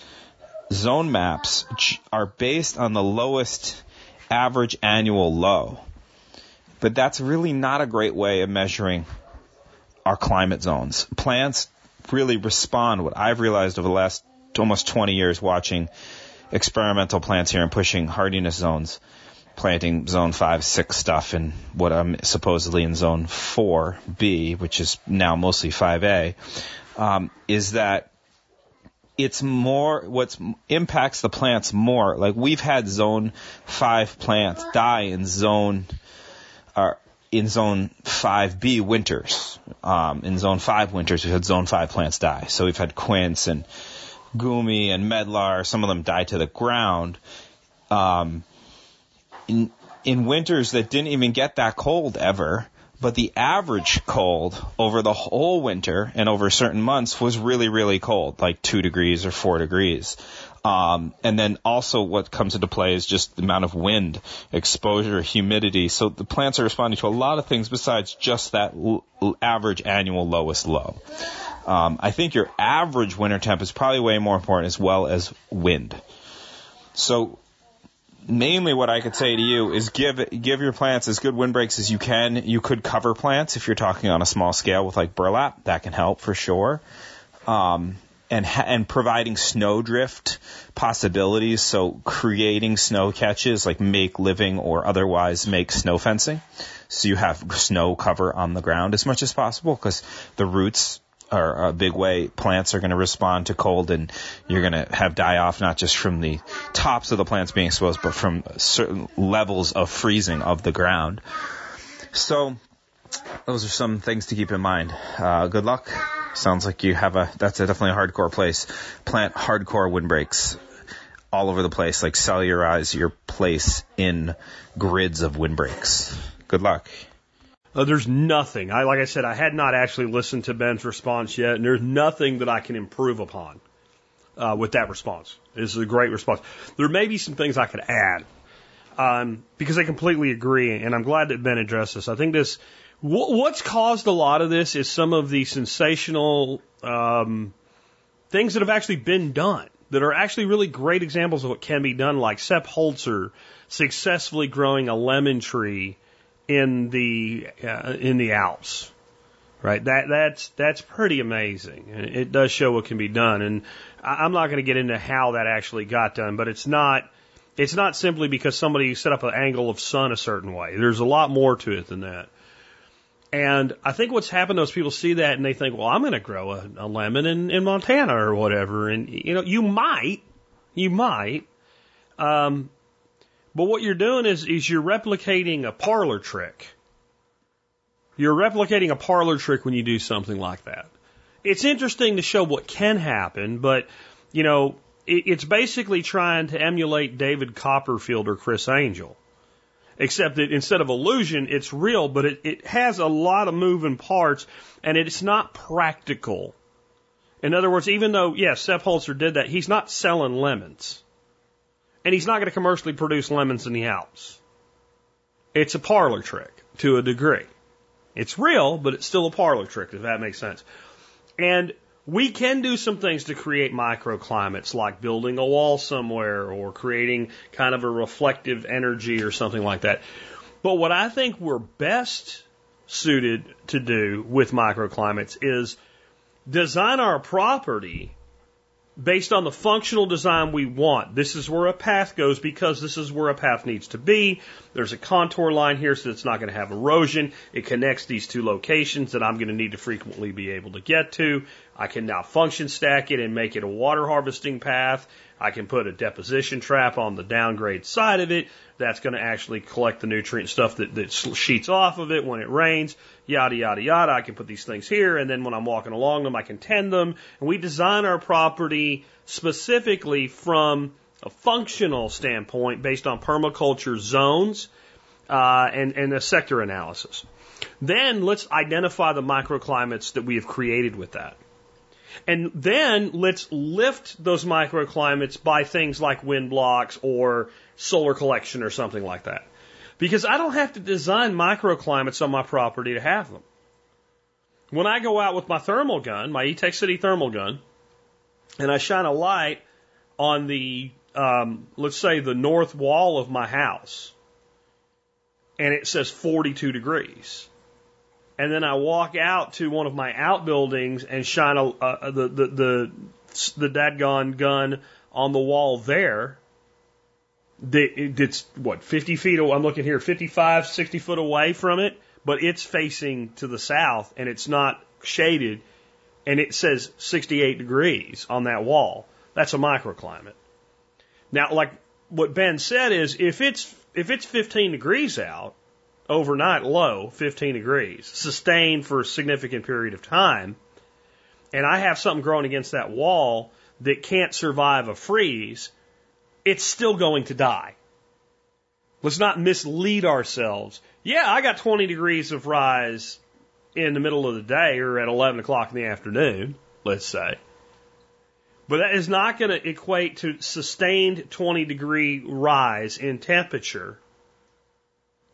zone maps are based on the lowest average annual low. But that's really not a great way of measuring our climate zones. Plants really respond. What I've realized over the last almost 20 years watching experimental plants here and pushing hardiness zones, planting zone 5, 6 stuff in what I'm supposedly in zone 4B, which is now mostly 5A, um, is that it's more what impacts the plants more. Like we've had zone five plants die in zone, uh, in zone 5B winters. Um, in zone 5 winters, we've had zone 5 plants die. So we've had quince and goumi and medlar. Some of them die to the ground. Um, in, in winters that didn't even get that cold ever, but the average cold over the whole winter and over certain months was really, really cold, like two degrees or four degrees. Um, and then also what comes into play is just the amount of wind, exposure, humidity. So the plants are responding to a lot of things besides just that l- average annual lowest low. Um, I think your average winter temp is probably way more important as well as wind. So mainly what I could say to you is give give your plants as good windbreaks as you can. You could cover plants if you're talking on a small scale with like burlap. That can help for sure. Um, and and providing snowdrift possibilities. So creating snow catches, like make living or otherwise make snow fencing. So you have snow cover on the ground as much as possible because the roots are a big way plants are going to respond to cold and you're going to have die off not just from the tops of the plants being exposed but from certain levels of freezing of the ground. So those are some things to keep in mind. Uh, good luck. Sounds like you have a, that's a definitely a hardcore place. Plant hardcore windbreaks all over the place, like cellularize your place in grids of windbreaks. Good luck. Uh, there's nothing. I like I said, I had not actually listened to Ben's response yet, and there's nothing that I can improve upon uh, with that response. This is a great response. There may be some things I could add um, because I completely agree, and I'm glad that Ben addressed this. I think this what's caused a lot of this is some of the sensational um, things that have actually been done that are actually really great examples of what can be done, like Sepp Holzer successfully growing a lemon tree in the uh, in the Alps. Right, that that's that's pretty amazing, and it does show what can be done. And I'm not going to get into how that actually got done, but it's not it's not simply because somebody set up an angle of sun a certain way. There's a lot more to it than that. And I think what's happened is people see that and they think, well, I'm going to grow a, a lemon in, in Montana or whatever. And, you know, you might, you might. Um, but what you're doing is, is you're replicating a parlor trick. You're replicating a parlor trick when you do something like that. It's interesting to show what can happen, but, you know, it, it's basically trying to emulate David Copperfield or Criss Angel except that instead of illusion, it's real, but it, it has a lot of moving parts and it's not practical. In other words, even though, yes, Sepp Holzer did that, he's not selling lemons. And he's not going to commercially produce lemons in the Alps. It's a parlor trick to a degree. It's real, but it's still a parlor trick, if that makes sense. And We can do some things to create microclimates, like building a wall somewhere or creating kind of a reflective energy or something like that. But what I think we're best suited to do with microclimates is design our property based on the functional design we want. This is where a path goes because this is where a path needs to be. There's a contour line here so it's not going to have erosion. It connects these two locations that I'm going to need to frequently be able to get to. I can now function stack it and make it a water harvesting path. I can put a deposition trap on the downgrade side of it. That's going to actually collect the nutrient stuff that, that sheets off of it when it rains, yada, yada, yada. I can put these things here, and then when I'm walking along them, I can tend them. And we design our property specifically from a functional standpoint based on permaculture zones uh, and, and a sector analysis. Then let's identify the microclimates that we have created with that. And then let's lift those microclimates by things like wind blocks or solar collection or something like that. Because I don't have to design microclimates on my property to have them. When I go out with my thermal gun, my Etekcity thermal gun, and I shine a light on the, um, let's say, the north wall of my house, and it says 42 degrees and then I walk out to one of my outbuildings and shine a, the the the the gun on the wall there. It's what 50 feet. I'm looking here, 55, 60 foot away from it, but it's facing to the south and it's not shaded, and it says 68 degrees on that wall. That's a microclimate. Now, like what Ben said is, if it's if it's 15 degrees out, overnight low, 15 degrees, sustained for a significant period of time, and I have something growing against that wall that can't survive a freeze, it's still going to die. Let's not mislead ourselves. Yeah, I got 20 degrees of rise in the middle of the day or at 11 o'clock in the afternoon, let's say. But that is not going to equate to sustained 20 degree rise in temperature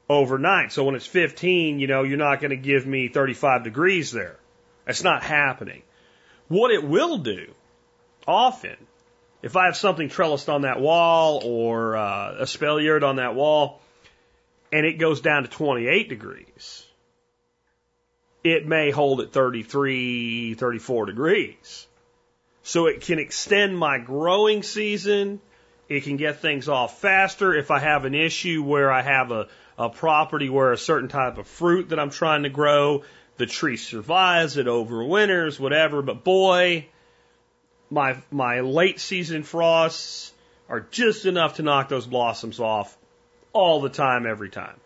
overnight. So when it's 15, you know, you're not going to give me 35 degrees there. That's not happening. What it will do, often, if I have something trellised on that wall or uh, a espaliered on that wall, and it goes down to 28 degrees, it may hold at 33, 34 degrees. So it can extend my growing season. It can get things off faster. If I have an issue where I have a, a property where a certain type of fruit that I'm trying to grow, the tree survives, it overwinters, whatever. But boy, my my late season frosts are just enough to knock those blossoms off all the time, every time.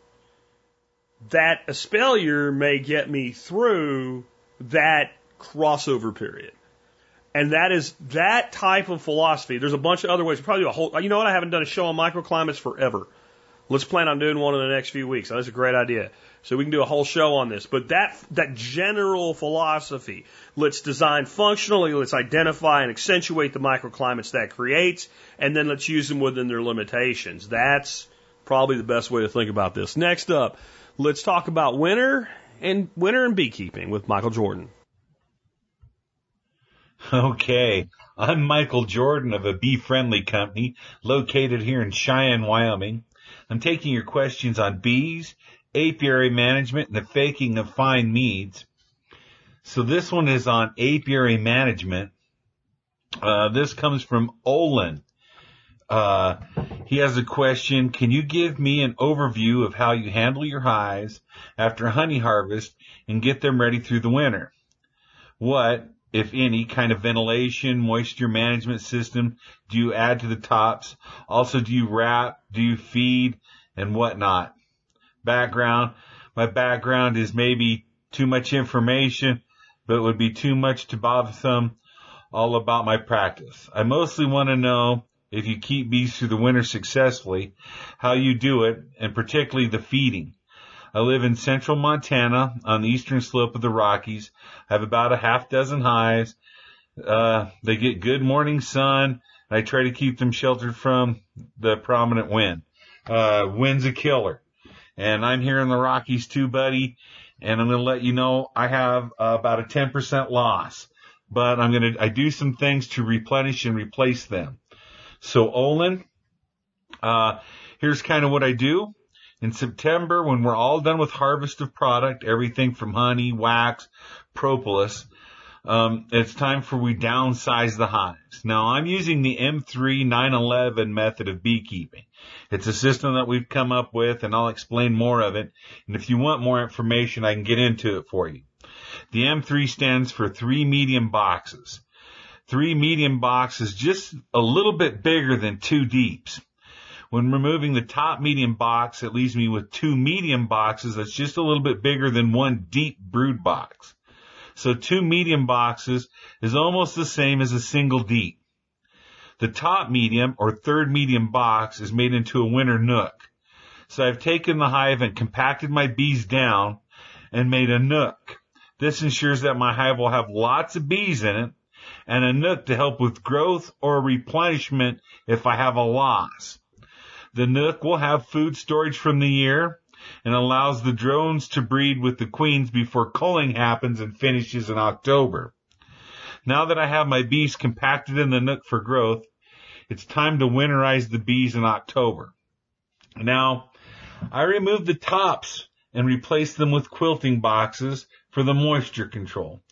That espalier may get me through that crossover period. And that is that type of philosophy. There's a bunch of other ways. Probably a whole. You know what? I haven't done a show on microclimates forever. Let's plan on doing one in the next few weeks. That's a great idea. So we can do a whole show on this. But that, that general philosophy, let's design functionally, let's identify and accentuate the microclimates that creates, and then let's use them within their limitations. That's probably the best way to think about this. Next up, let's talk about winter and winter and beekeeping with Michael Jordan. Okay. I'm Michael Jordan of a bee friendly company located here in Cheyenne, Wyoming. I'm taking your questions on bees, apiary management, and the faking of fine meads. So this one is on apiary management. Uh, this comes from Olin. Uh, he has a question. Can you give me an overview of how you handle your hives after honey harvest and get them ready through the winter? What, if any, kind of ventilation, moisture management system do you add to the tops? Also, do you wrap? Do you feed? And whatnot. Background. My background is maybe too much information, but it would be too much to bother them all about my practice. I mostly want to know if you keep bees through the winter successfully, how you do it, and particularly the feeding. I live in central Montana on the eastern slope of the Rockies. I have about a half dozen hives. Uh, they get good morning sun. I try to keep them sheltered from the prominent wind. Uh, wind's a killer. And I'm here in the Rockies too, buddy. And I'm going to let you know I have uh, about a 10% loss. but I'm going to, I do some things to replenish and replace them. So Olin, uh, here's kind of what I do. In September, when we're all done with harvest of product, everything from honey, wax, propolis, um, it's time for we downsize the hives. Now I'm using the M3 911 method of beekeeping. It's a system that we've come up with and I'll explain more of it. And if you want more information, I can get into it for you. The M3 stands for three medium boxes. Three medium boxes just a little bit bigger than two deeps. When removing the top medium box, it leaves me with two medium boxes that's just a little bit bigger than one deep brood box. So two medium boxes is almost the same as a single deep. The top medium or third medium box is made into a winter nuc. So I've taken the hive and compacted my bees down and made a nuc. This ensures that my hive will have lots of bees in it and a nuc to help with growth or replenishment if I have a loss. The nuc will have food storage from the year and allows the drones to breed with the queens before culling happens and finishes in October. Now that I have my bees compacted in the nuc for growth, it's time to winterize the bees in October. Now, I removed the tops and replaced them with quilting boxes for the moisture control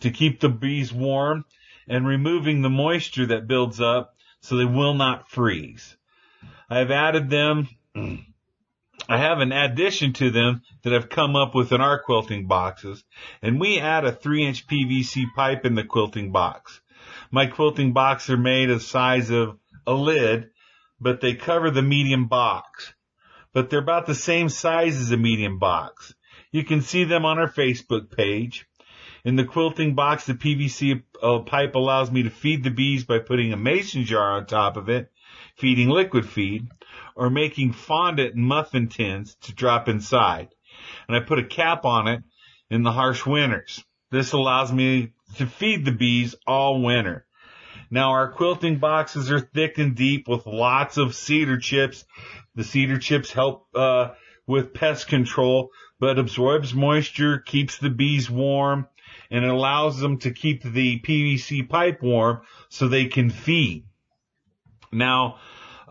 to keep the bees warm and removing the moisture that builds up so they will not freeze. I have added them. I have an addition to them that I've come up with in our quilting boxes, and we add a three inch PVC pipe in the quilting box. My quilting boxes are made of size of a lid, but they cover the medium box. But they're about the same size as a medium box. You can see them on our Facebook page. In the quilting box, the PVC uh, pipe allows me to feed the bees by putting a mason jar on top of it feeding liquid feed, or making fondant and muffin tins to drop inside. And I put a cap on it in the harsh winters. This allows me to feed the bees all winter. Now our quilting boxes are thick and deep with lots of cedar chips. The cedar chips help uh, with pest control, but absorbs moisture, keeps the bees warm, and it allows them to keep the PVC pipe warm so they can feed. Now,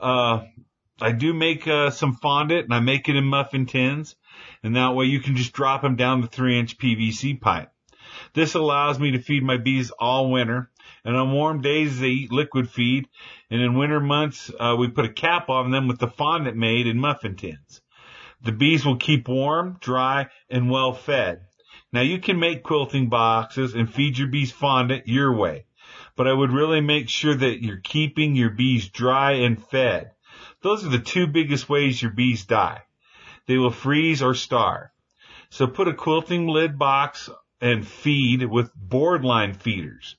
uh, I do make uh, some fondant and I make it in muffin tins, and that way you can just drop them down the three inch PVC pipe. This allows me to feed my bees all winter, and on warm days they eat liquid feed, and in winter months uh, we put a cap on them with the fondant made in muffin tins. The bees will keep warm, dry, and well fed. Now you can make quilting boxes and feed your bees fondant your way but I would really make sure that you're keeping your bees dry and fed. Those are the two biggest ways your bees die. They will freeze or starve. So put a quilting lid box and feed with Boardman feeders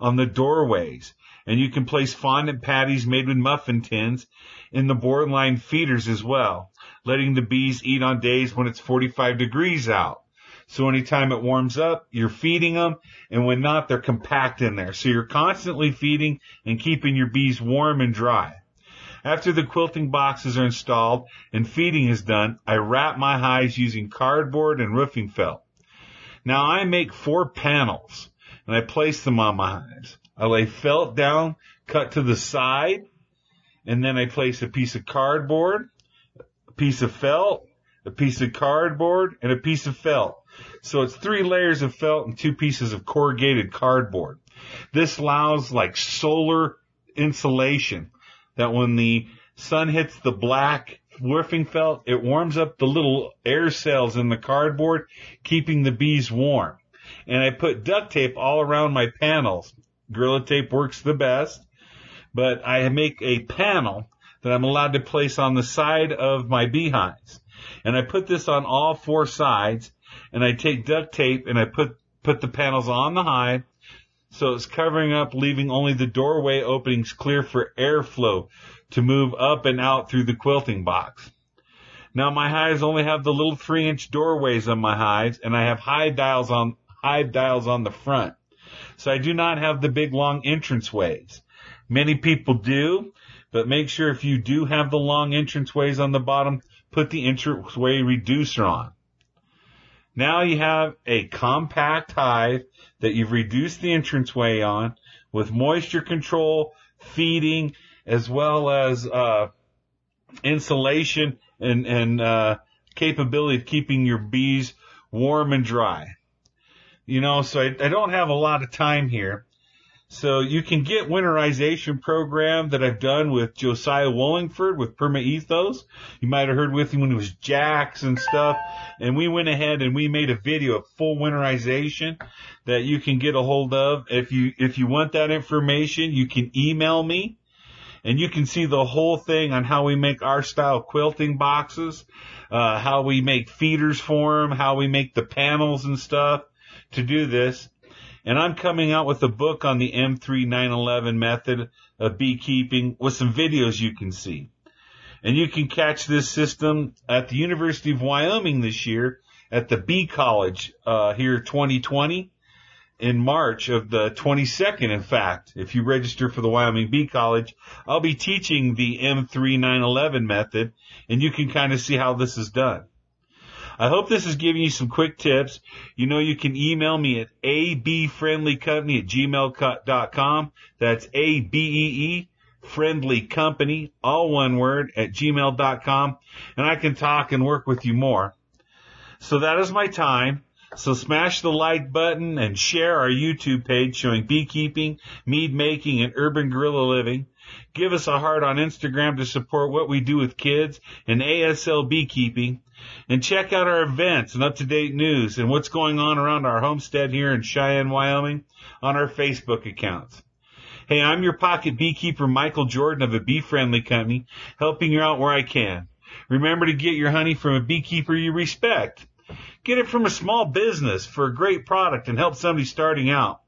on the doorways. And you can place fondant patties made with muffin tins in the Boardman feeders as well, letting the bees eat on days when it's 45 degrees out. So anytime it warms up, you're feeding them, and when not, they're compact in there. So you're constantly feeding and keeping your bees warm and dry. After the quilting boxes are installed and feeding is done, I wrap my hives using cardboard and roofing felt. Now I make four panels and I place them on my hives. I lay felt down, cut to the side, and then I place a piece of cardboard, a piece of felt, a piece of cardboard, and a piece of felt. So it's three layers of felt and two pieces of corrugated cardboard. This allows like solar insulation that when the sun hits the black roofing felt, it warms up the little air cells in the cardboard, keeping the bees warm. And I put duct tape all around my panels. Gorilla tape works the best, but I make a panel that I'm allowed to place on the side of my beehives. And I put this on all four sides and I take duct tape and I put, put the panels on the hive. So it's covering up, leaving only the doorway openings clear for airflow to move up and out through the quilting box. Now my hives only have the little three inch doorways on my hives and I have hive dials on, hive dials on the front. So I do not have the big long entrance ways. Many people do, but make sure if you do have the long entrance ways on the bottom, put the entrance way reducer on. Now you have a compact hive that you've reduced the entranceway on with moisture control, feeding, as well as uh, insulation and, and uh, capability of keeping your bees warm and dry. You know, so I, I don't have a lot of time here. So you can get winterization program that I've done with Josiah Wallingford with Perma Ethos. You might have heard with him when he was Jacks and stuff. And we went ahead and we made a video of full winterization that you can get a hold of. If you, if you want that information, you can email me and you can see the whole thing on how we make our style quilting boxes, uh, how we make feeders for them, how we make the panels and stuff to do this. And I'm coming out with a book on the M3911 method of beekeeping with some videos you can see. And you can catch this system at the University of Wyoming this year at the Bee College, uh, here 2020 in March of the 22nd, in fact, if you register for the Wyoming Bee College, I'll be teaching the M3911 method and you can kind of see how this is done. I hope this is giving you some quick tips. You know, you can email me at abeefriendlycompany at gmail.com. That's A-B-E-E friendly company, all one word at gmail.com. And I can talk and work with you more. So that is my time. So smash the like button and share our YouTube page showing beekeeping, mead making, and urban guerrilla living. Give us a heart on Instagram to support what we do with kids and ASL beekeeping. And check out our events and up to date news and what's going on around our homestead here in Cheyenne, Wyoming on our Facebook accounts. Hey, I'm your pocket beekeeper, Michael Jordan of a bee friendly company, helping you out where I can. Remember to get your honey from a beekeeper you respect. Get it from a small business for a great product and help somebody starting out.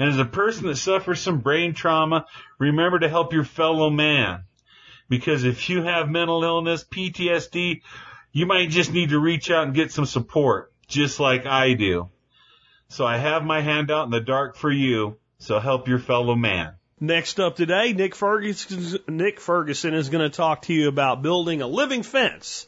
And as a person that suffers some brain trauma, remember to help your fellow man. Because if you have mental illness, PTSD, you might just need to reach out and get some support, just like I do. So I have my hand out in the dark for you, so help your fellow man. Next up today, Nick Ferguson, Nick Ferguson is going to talk to you about building a living fence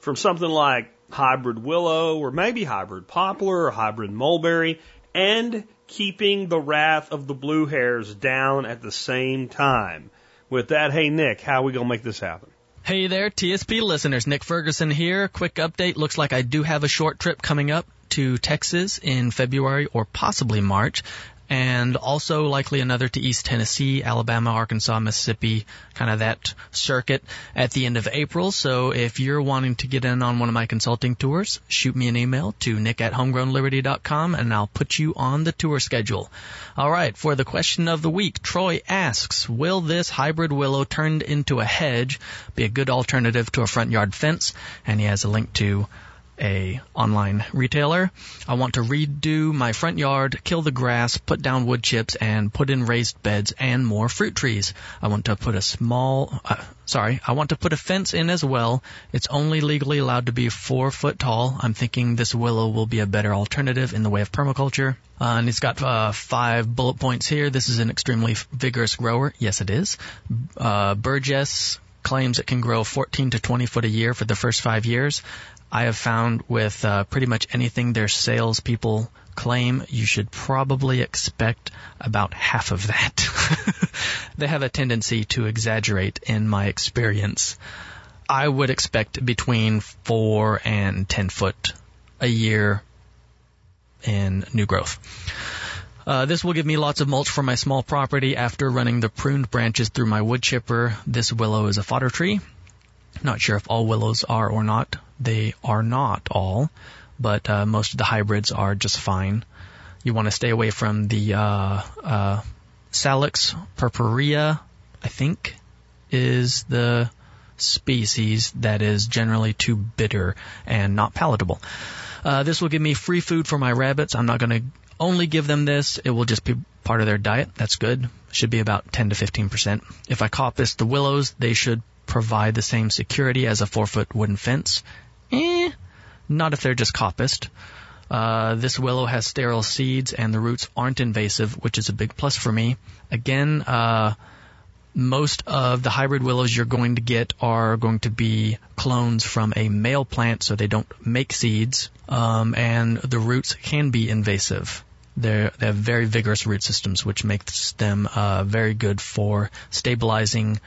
from something like hybrid willow or maybe hybrid poplar or hybrid mulberry and keeping the wrath of the blue hairs down at the same time. With that, hey Nick, how are we going to make this happen? Hey there, TSP listeners. Nick Ferguson here. Quick update. Looks like I do have a short trip coming up to Texas in February or possibly March and also likely another to East Tennessee, Alabama, Arkansas, Mississippi, kind of that circuit at the end of April. So if you're wanting to get in on one of my consulting tours, shoot me an email to nick at homegrownliberty.com and I'll put you on the tour schedule. All right, for the question of the week, Troy asks, will this hybrid willow turned into a hedge be a good alternative to a front yard fence? And he has a link to a online retailer. I want to redo my front yard, kill the grass, put down wood chips, and put in raised beds and more fruit trees. I want to put a small, uh, sorry, I want to put a fence in as well. It's only legally allowed to be four foot tall. I'm thinking this willow will be a better alternative in the way of permaculture. Uh, and it's got uh, five bullet points here. This is an extremely vigorous grower. Yes, it is. Uh, Burgess claims it can grow 14 to 20 foot a year for the first five years. I have found with uh, pretty much anything their salespeople claim, you should probably expect about half of that. they have a tendency to exaggerate in my experience. I would expect between four and ten foot a year in new growth. Uh, this will give me lots of mulch for my small property after running the pruned branches through my wood chipper. This willow is a fodder tree. Not sure if all willows are or not. They are not all, but uh, most of the hybrids are just fine. You want to stay away from the uh, uh, Salix purpurea, I think, is the species that is generally too bitter and not palatable. Uh, this will give me free food for my rabbits. I'm not going to only give them this. It will just be part of their diet. That's good. Should be about 10 to 15%. If I coppice the willows, they should provide the same security as a four foot wooden fence. Eh, not if they're just coppiced. Uh, this willow has sterile seeds and the roots aren't invasive, which is a big plus for me. Again, uh, most of the hybrid willows you're going to get are going to be clones from a male plant, so they don't make seeds, um, and the roots can be invasive. They're, they have very vigorous root systems, which makes them uh, very good for stabilizing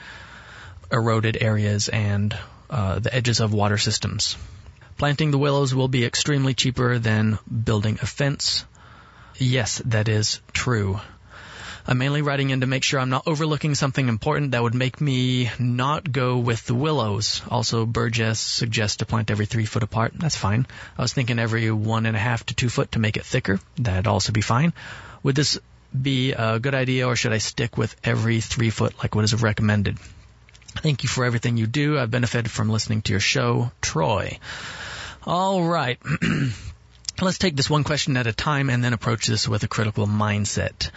eroded areas and uh, the edges of water systems. Planting the willows will be extremely cheaper than building a fence. Yes, that is true. I'm mainly writing in to make sure I'm not overlooking something important that would make me not go with the willows. Also, Burgess suggests to plant every three foot apart. That's fine. I was thinking every one and a half to two foot to make it thicker. That'd also be fine. Would this be a good idea or should I stick with every three foot like what is recommended? Thank you for everything you do. I've benefited from listening to your show, Troy. All right. Let's take this one question at a time and then approach this with a critical mindset.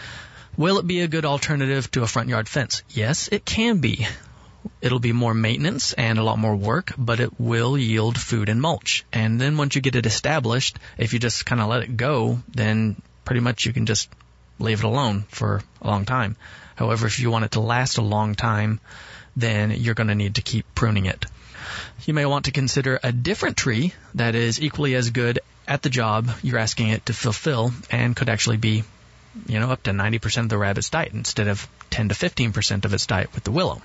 Will it be a good alternative to a front yard fence? Yes, it can be. It'll be more maintenance and a lot more work, but it will yield food and mulch. And then once you get it established, if you just kind of let it go, then pretty much you can just leave it alone for a long time. However, if you want it to last a long time, then you're going to need to keep pruning it. You may want to consider a different tree that is equally as good at the job you're asking it to fulfill and could actually be you know, up to 90% of the rabbit's diet instead of 10 to 15% of its diet with the willow.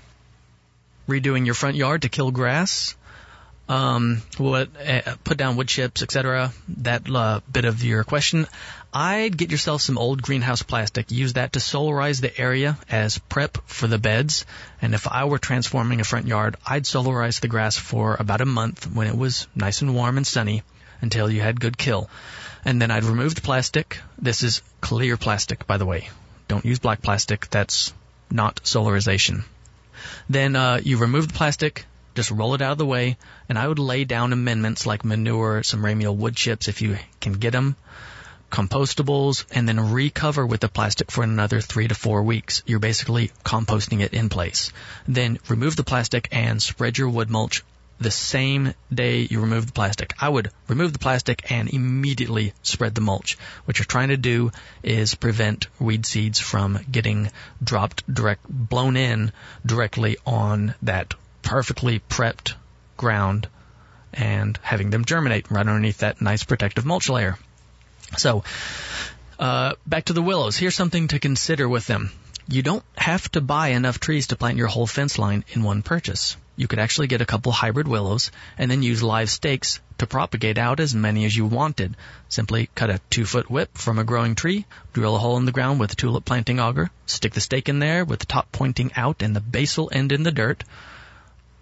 Redoing your front yard to kill grass, um, what, uh, put down wood chips, etc. That uh, bit of your question. I'd get yourself some old greenhouse plastic. Use that to solarize the area as prep for the beds. And if I were transforming a front yard, I'd solarize the grass for about a month when it was nice and warm and sunny until you had good kill and then I'd remove the plastic. This is clear plastic, by the way. Don't use black plastic. That's not solarization. Then uh, you remove the plastic, just roll it out of the way, and I would lay down amendments like manure, some ramial wood chips if you can get them, compostables, and then recover with the plastic for another three to four weeks. You're basically composting it in place. Then remove the plastic and spread your wood mulch the same day you remove the plastic. I would remove the plastic and immediately spread the mulch. What you're trying to do is prevent weed seeds from getting dropped direct, blown in directly on that perfectly prepped ground and having them germinate right underneath that nice protective mulch layer. So, uh, back to the willows. Here's something to consider with them. You don't have to buy enough trees to plant your whole fence line in one purchase you could actually get a couple hybrid willows and then use live stakes to propagate out as many as you wanted. Simply cut a two foot whip from a growing tree, drill a hole in the ground with a tulip planting auger, stick the stake in there with the top pointing out and the basal end in the dirt.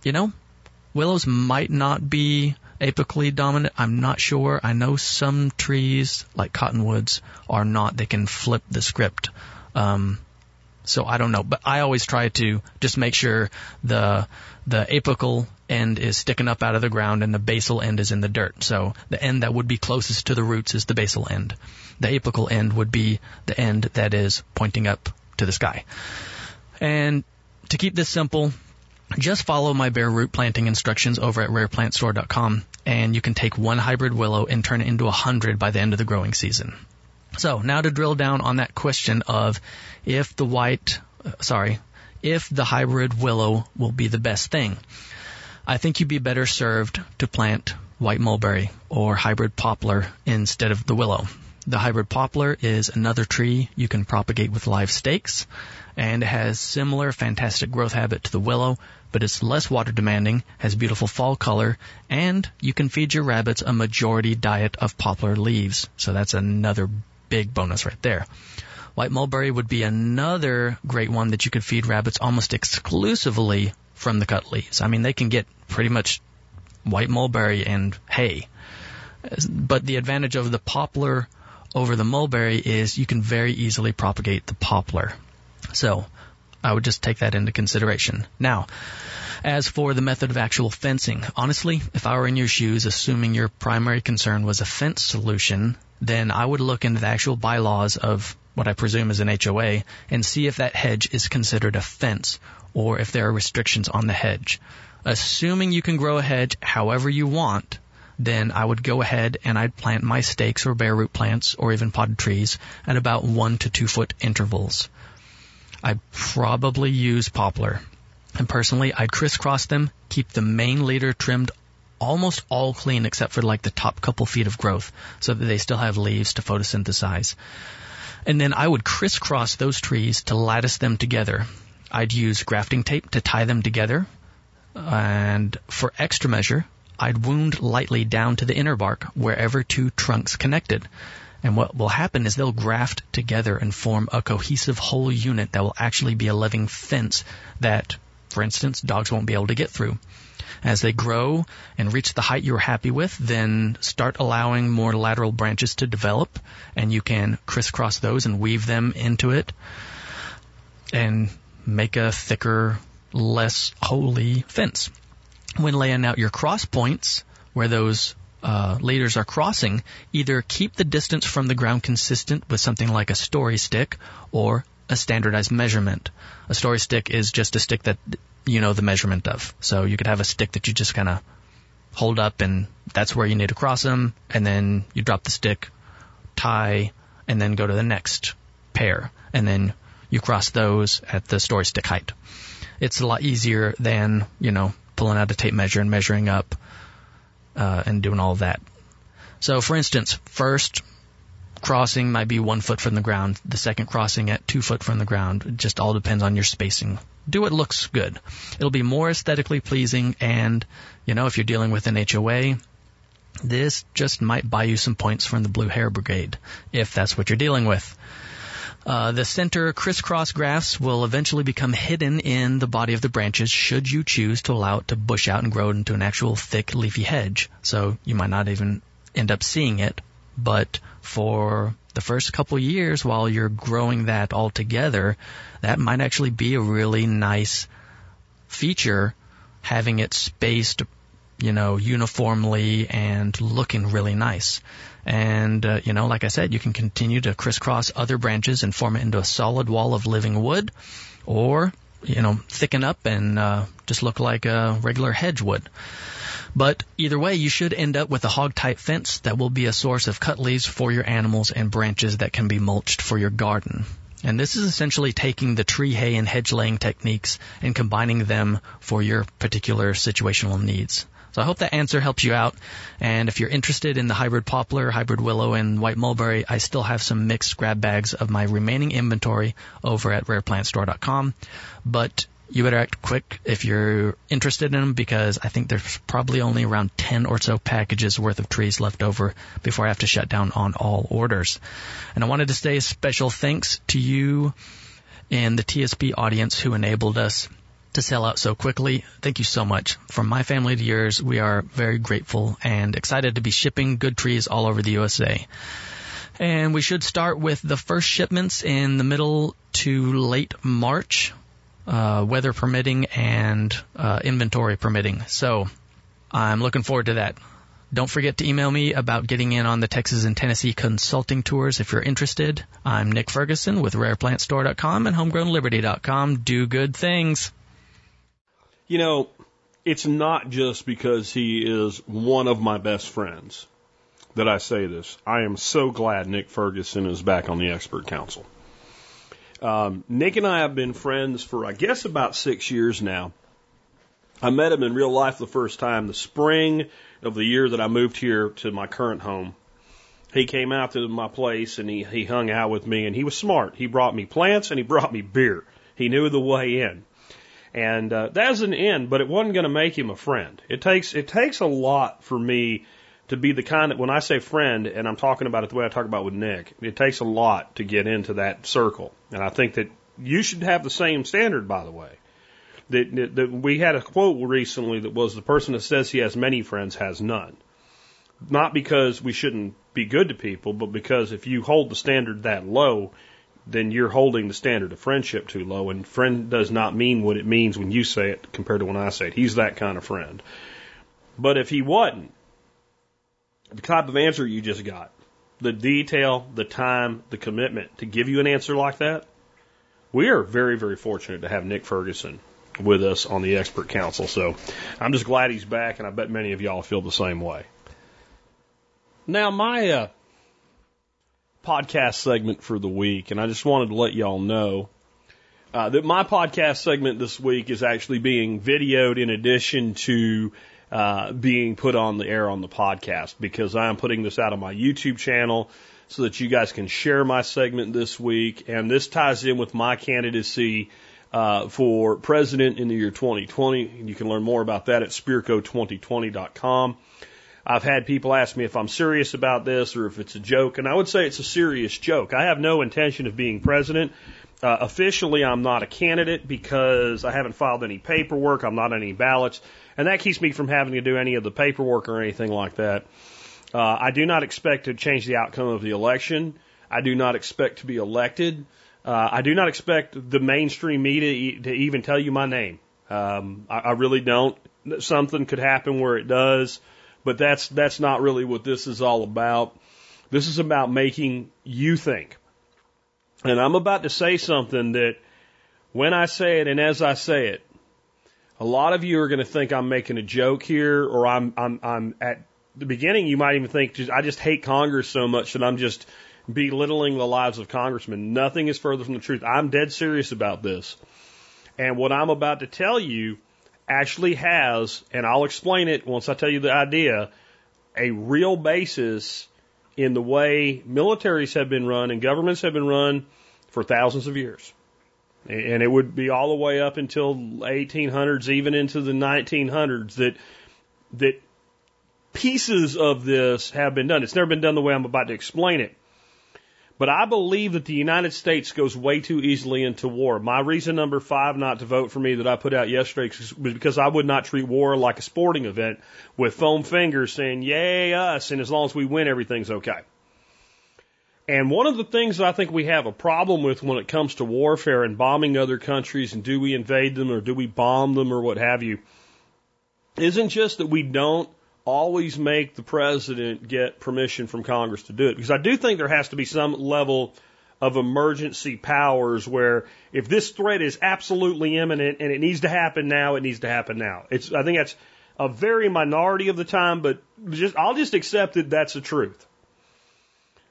You know, willows might not be apically dominant. I'm not sure. I know some trees, like cottonwoods, are not. They can flip the script. Um, so I don't know, but I always try to just make sure the the apical end is sticking up out of the ground and the basal end is in the dirt. So the end that would be closest to the roots is the basal end. The apical end would be the end that is pointing up to the sky. And to keep this simple, just follow my bare root planting instructions over at rareplantstore.com and you can take one hybrid willow and turn it into a hundred by the end of the growing season. So now to drill down on that question of if the white, uh, sorry, if the hybrid willow will be the best thing. I think you'd be better served to plant white mulberry or hybrid poplar instead of the willow. The hybrid poplar is another tree you can propagate with live stakes and has similar fantastic growth habit to the willow, but it's less water demanding, has beautiful fall color, and you can feed your rabbits a majority diet of poplar leaves. So that's another big bonus right there. White mulberry would be another great one that you could feed rabbits almost exclusively from the cut leaves. I mean, they can get pretty much white mulberry and hay. But the advantage of the poplar over the mulberry is you can very easily propagate the poplar. So I would just take that into consideration. Now, as for the method of actual fencing, honestly, if I were in your shoes, assuming your primary concern was a fence solution, then I would look into the actual bylaws of what I presume is an HOA and see if that hedge is considered a fence or if there are restrictions on the hedge. Assuming you can grow a hedge however you want, then I would go ahead and I'd plant my stakes or bare root plants or even potted trees at about one to two foot intervals. I'd probably use poplar. And personally, I'd crisscross them, keep the main leader trimmed almost all clean except for like the top couple feet of growth so that they still have leaves to photosynthesize. And then I would crisscross those trees to lattice them together. I'd use grafting tape to tie them together. And for extra measure, I'd wound lightly down to the inner bark wherever two trunks connected. And what will happen is they'll graft together and form a cohesive whole unit that will actually be a living fence that, for instance, dogs won't be able to get through. As they grow and reach the height you're happy with, then start allowing more lateral branches to develop and you can crisscross those and weave them into it and make a thicker, less holey fence. When laying out your cross points, where those uh, leaders are crossing, either keep the distance from the ground consistent with something like a story stick or a standardized measurement. A story stick is just a stick that you know the measurement of. So you could have a stick that you just kind of hold up and that's where you need to cross them and then you drop the stick, tie, and then go to the next pair and then you cross those at the story stick height. It's a lot easier than, you know, pulling out a tape measure and measuring up uh, and doing all that. So for instance, first crossing might be one foot from the ground, the second crossing at two foot from the ground. It just all depends on your spacing. Do what looks good. It'll be more aesthetically pleasing and, you know, if you're dealing with an HOA, this just might buy you some points from the Blue Hair Brigade, if that's what you're dealing with. Uh, the center crisscross grafts will eventually become hidden in the body of the branches should you choose to allow it to bush out and grow into an actual thick leafy hedge. So you might not even end up seeing it, but for the first couple years while you're growing that all together, that might actually be a really nice feature having it spaced, you know, uniformly and looking really nice. And, uh, you know, like I said, you can continue to crisscross other branches and form it into a solid wall of living wood or, you know, thicken up and uh, just look like a regular hedge would. But either way, you should end up with a hog type fence that will be a source of cut leaves for your animals and branches that can be mulched for your garden. And this is essentially taking the tree hay and hedge laying techniques and combining them for your particular situational needs. So I hope that answer helps you out. And if you're interested in the hybrid poplar, hybrid willow, and white mulberry, I still have some mixed grab bags of my remaining inventory over at rareplantstore.com. But you better act quick if you're interested in them because I think there's probably only around 10 or so packages worth of trees left over before I have to shut down on all orders. And I wanted to say a special thanks to you and the TSP audience who enabled us to sell out so quickly. Thank you so much. From my family to yours, we are very grateful and excited to be shipping good trees all over the USA. And we should start with the first shipments in the middle to late March uh, weather permitting and uh, inventory permitting. So I'm looking forward to that. Don't forget to email me about getting in on the Texas and Tennessee consulting tours if you're interested. I'm Nick Ferguson with RarePlantStore.com and HomegrownLiberty.com. Do good things. You know, it's not just because he is one of my best friends that I say this. I am so glad Nick Ferguson is back on the expert council. Um, Nick and I have been friends for, I guess, about six years now. I met him in real life the first time the spring of the year that I moved here to my current home. He came out to my place and he, he hung out with me and he was smart. He brought me plants and he brought me beer. He knew the way in. And uh, that was an end, but it wasn't going to make him a friend. It takes it takes a lot for me to be the kind that when I say friend, and I'm talking about it the way I talk about with Nick, it takes a lot to get into that circle. And I think that you should have the same standard, by the way. That, that, that we had a quote recently that was the person that says he has many friends has none. Not because we shouldn't be good to people, but because if you hold the standard that low, then you're holding the standard of friendship too low. And friend does not mean what it means when you say it compared to when I say it. He's that kind of friend. But if he wasn't, the type of answer you just got, the detail, the time, the commitment to give you an answer like that, we are very, very fortunate to have Nick Ferguson with us on the expert council. So I'm just glad he's back, and I bet many of y'all feel the same way. Now, my uh, podcast segment for the week, and I just wanted to let y'all know uh, that my podcast segment this week is actually being videoed in addition to uh, being put on the air on the podcast because I'm putting this out on my YouTube channel so that you guys can share my segment this week. And this ties in with my candidacy uh, for president in the year 2020. You can learn more about that at spirko2020.com. I've had people ask me if I'm serious about this or if it's a joke, and I would say it's a serious joke. I have no intention of being president. Uh, officially, I'm not a candidate because I haven't filed any paperwork. I'm not on any ballots, and that keeps me from having to do any of the paperwork or anything like that. Uh, I do not expect to change the outcome of the election. I do not expect to be elected. Uh, I do not expect the mainstream media to even tell you my name. Um, I, I really don't. Something could happen where it does, but that's that's not really what this is all about. This is about making you think. And I'm about to say something that when I say it and as I say it, a lot of you are going to think I'm making a joke here or I'm I'm I'm at the beginning you might even think I just hate Congress so much that I'm just belittling the lives of congressmen. Nothing is further from the truth. I'm dead serious about this. And what I'm about to tell you actually has, and I'll explain it once I tell you the idea, a real basis in the way militaries have been run and governments have been run for thousands of years. And it would be all the way up until 1800s, even into the 1900s, that that pieces of this have been done. It's never been done the way I'm about to explain it. But I believe that the United States goes way too easily into war. My reason number five not to vote for me that I put out yesterday was because I would not treat war like a sporting event with foam fingers saying, yay us, and as long as we win, everything's okay. And one of the things that I think we have a problem with when it comes to warfare and bombing other countries and do we invade them or do we bomb them or what have you, isn't just that we don't always make the president get permission from Congress to do it. Because I do think there has to be some level of emergency powers where if this threat is absolutely imminent and it needs to happen now, it needs to happen now. It's, I think that's a very minority of the time, but just, I'll just accept that that's the truth.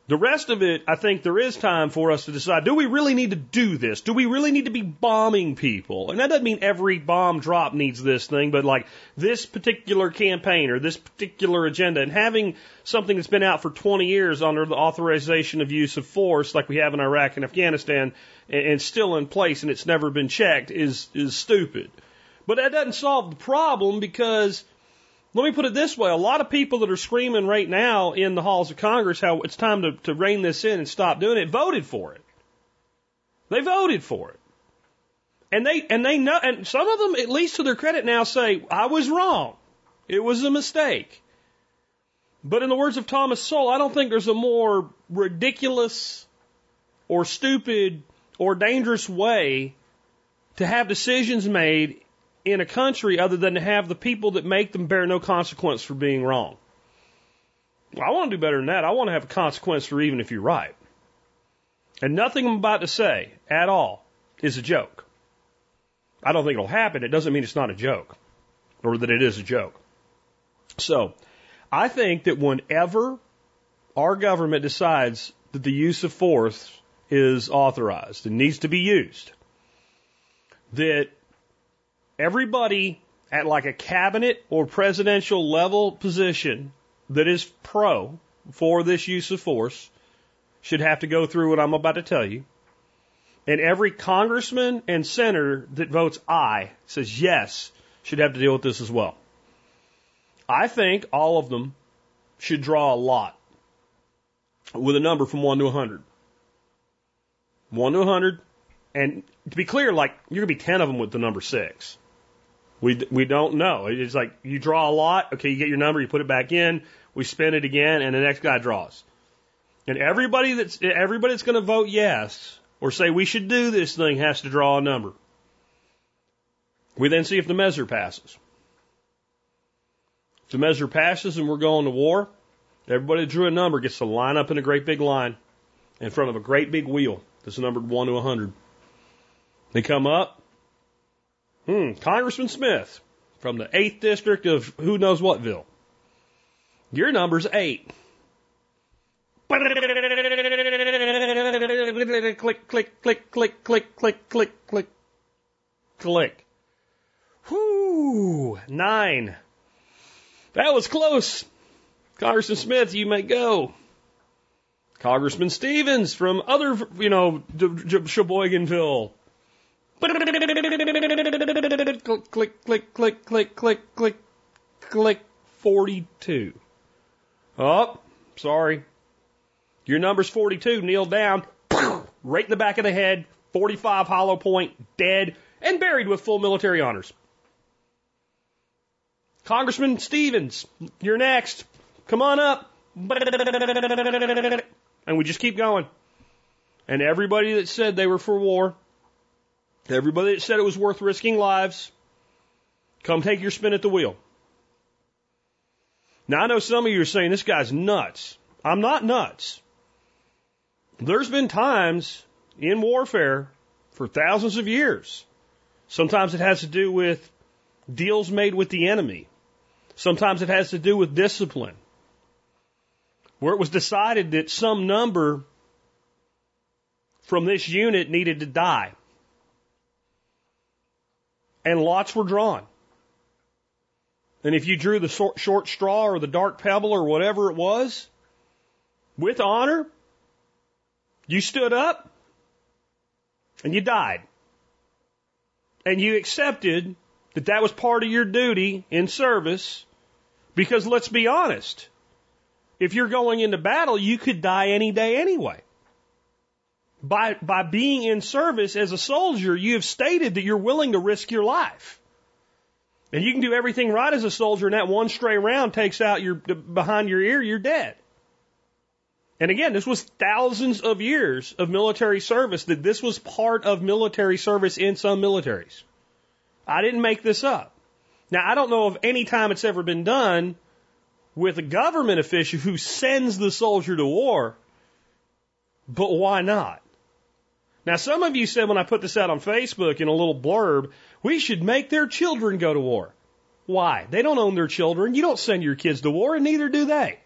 The rest of it, I think there is time for us to decide, do we really need to do this? Do we really need to be bombing people? And that doesn't mean every bomb drop needs this thing, but like this particular campaign or this particular agenda and having something that's been out for 20 years under the authorization of use of force like we have in Iraq and Afghanistan and still in place and it's never been checked is, is stupid. But that doesn't solve the problem because let me put it this way. A lot of people that are screaming right now in the halls of Congress how it's time to, to rein this in and stop doing it voted for it. They voted for it. And they, and they know, and some of them, at least to their credit now, say, I was wrong. It was a mistake. But in the words of Thomas Sowell, I don't think there's a more ridiculous or stupid or dangerous way to have decisions made in a country other than to have the people that make them bear no consequence for being wrong. I want to do better than that. I want to have a consequence for even if you're right. And nothing I'm about to say at all is a joke. I don't think it'll happen. It doesn't mean it's not a joke or that it is a joke. So I think that whenever our government decides that the use of force is authorized and needs to be used, that everybody at like a cabinet or presidential level position that is pro for this use of force should have to go through what I'm about to tell you. And every congressman and senator that votes aye says yes should have to deal with this as well. I think all of them should draw a lot with a number from 1 to 100. 1 to 100. And to be clear, like, you're going to be 10 of them with the number 6. We, we don't know. It's like you draw a lot. Okay, you get your number, you put it back in, we spin it again, and the next guy draws. And everybody that's, everybody that's going to vote yes or say we should do this thing has to draw a number. We then see if the measure passes. If the measure passes and we're going to war, everybody that drew a number gets to line up in a great big line in front of a great big wheel that's numbered 1 to 100. They come up, Hmm, Congressman Smith from the 8th District of who knows whatville. Your number's 8. click, click, click, click, click, click, click, click, click. Whoo! Nine. That was close. Congressman Smith, you may go. Congressman Stevens from other, you know, Sheboyganville. Click, click, click, click, click, click, click, 42. Oh, sorry. Your number's 42. Kneel down. Right in the back of the head. 45 hollow point. Dead. And buried with full military honors. Congressman Stevens, you're next. Come on up. And we just keep going. And everybody that said they were for war, everybody that said it was worth risking lives, come take your spin at the wheel. Now I know some of you are saying this guy's nuts. I'm not nuts. There's been times in warfare for thousands of years. Sometimes it has to do with deals made with the enemy. Sometimes it has to do with discipline. Where it was decided that some number from this unit needed to die. And lots were drawn. And if you drew the short straw or the dark pebble or whatever it was, with honor, you stood up and you died. And you accepted that that was part of your duty in service because let's be honest, if you're going into battle, you could die any day anyway. By, by being in service as a soldier, you have stated that you're willing to risk your life. And you can do everything right as a soldier, and that one stray round takes out your behind your ear, you're dead. And again, this was thousands of years of military service that this was part of military service in some militaries. I didn't make this up. Now, I don't know of any time it's ever been done with a government official who sends the soldier to war, but why not? Now, some of you said when I put this out on Facebook in a little blurb, we should make their children go to war. Why? They don't own their children. You don't send your kids to war, and neither do they.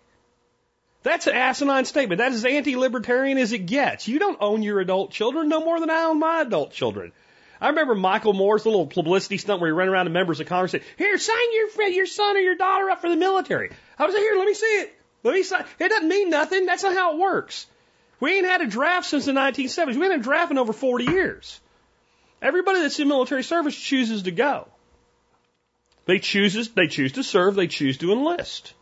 That's an asinine statement. That is as anti-libertarian as it gets. You don't own your adult children no more than I own my adult children. I remember Michael Moore's little publicity stunt where he ran around to members of Congress and said, here, sign your, your son or your daughter up for the military. I was like, here, let me see it. Let me sign. It doesn't mean nothing. That's not how it works. We ain't had a draft since the 1970s. We haven't had a draft in over 40 years. Everybody that's in military service chooses to go. They chooses, they choose to serve, they choose to enlist.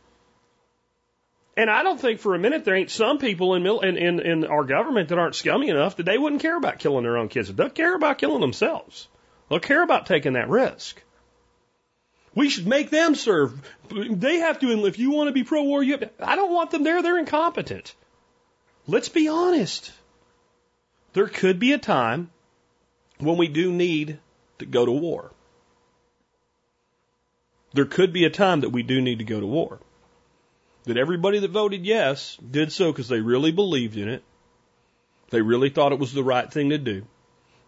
And I don't think for a minute there ain't some people in, in, in, in our government that aren't scummy enough that they wouldn't care about killing their own kids. They'll care about killing themselves. They'll care about taking that risk. We should make them serve. They have to, enlist. if you want to be pro war, you have, I don't want them there. They're incompetent. Let's be honest. There could be a time when we do need to go to war. There could be a time that we do need to go to war that everybody that voted yes did so because they really believed in it. They really thought it was the right thing to do.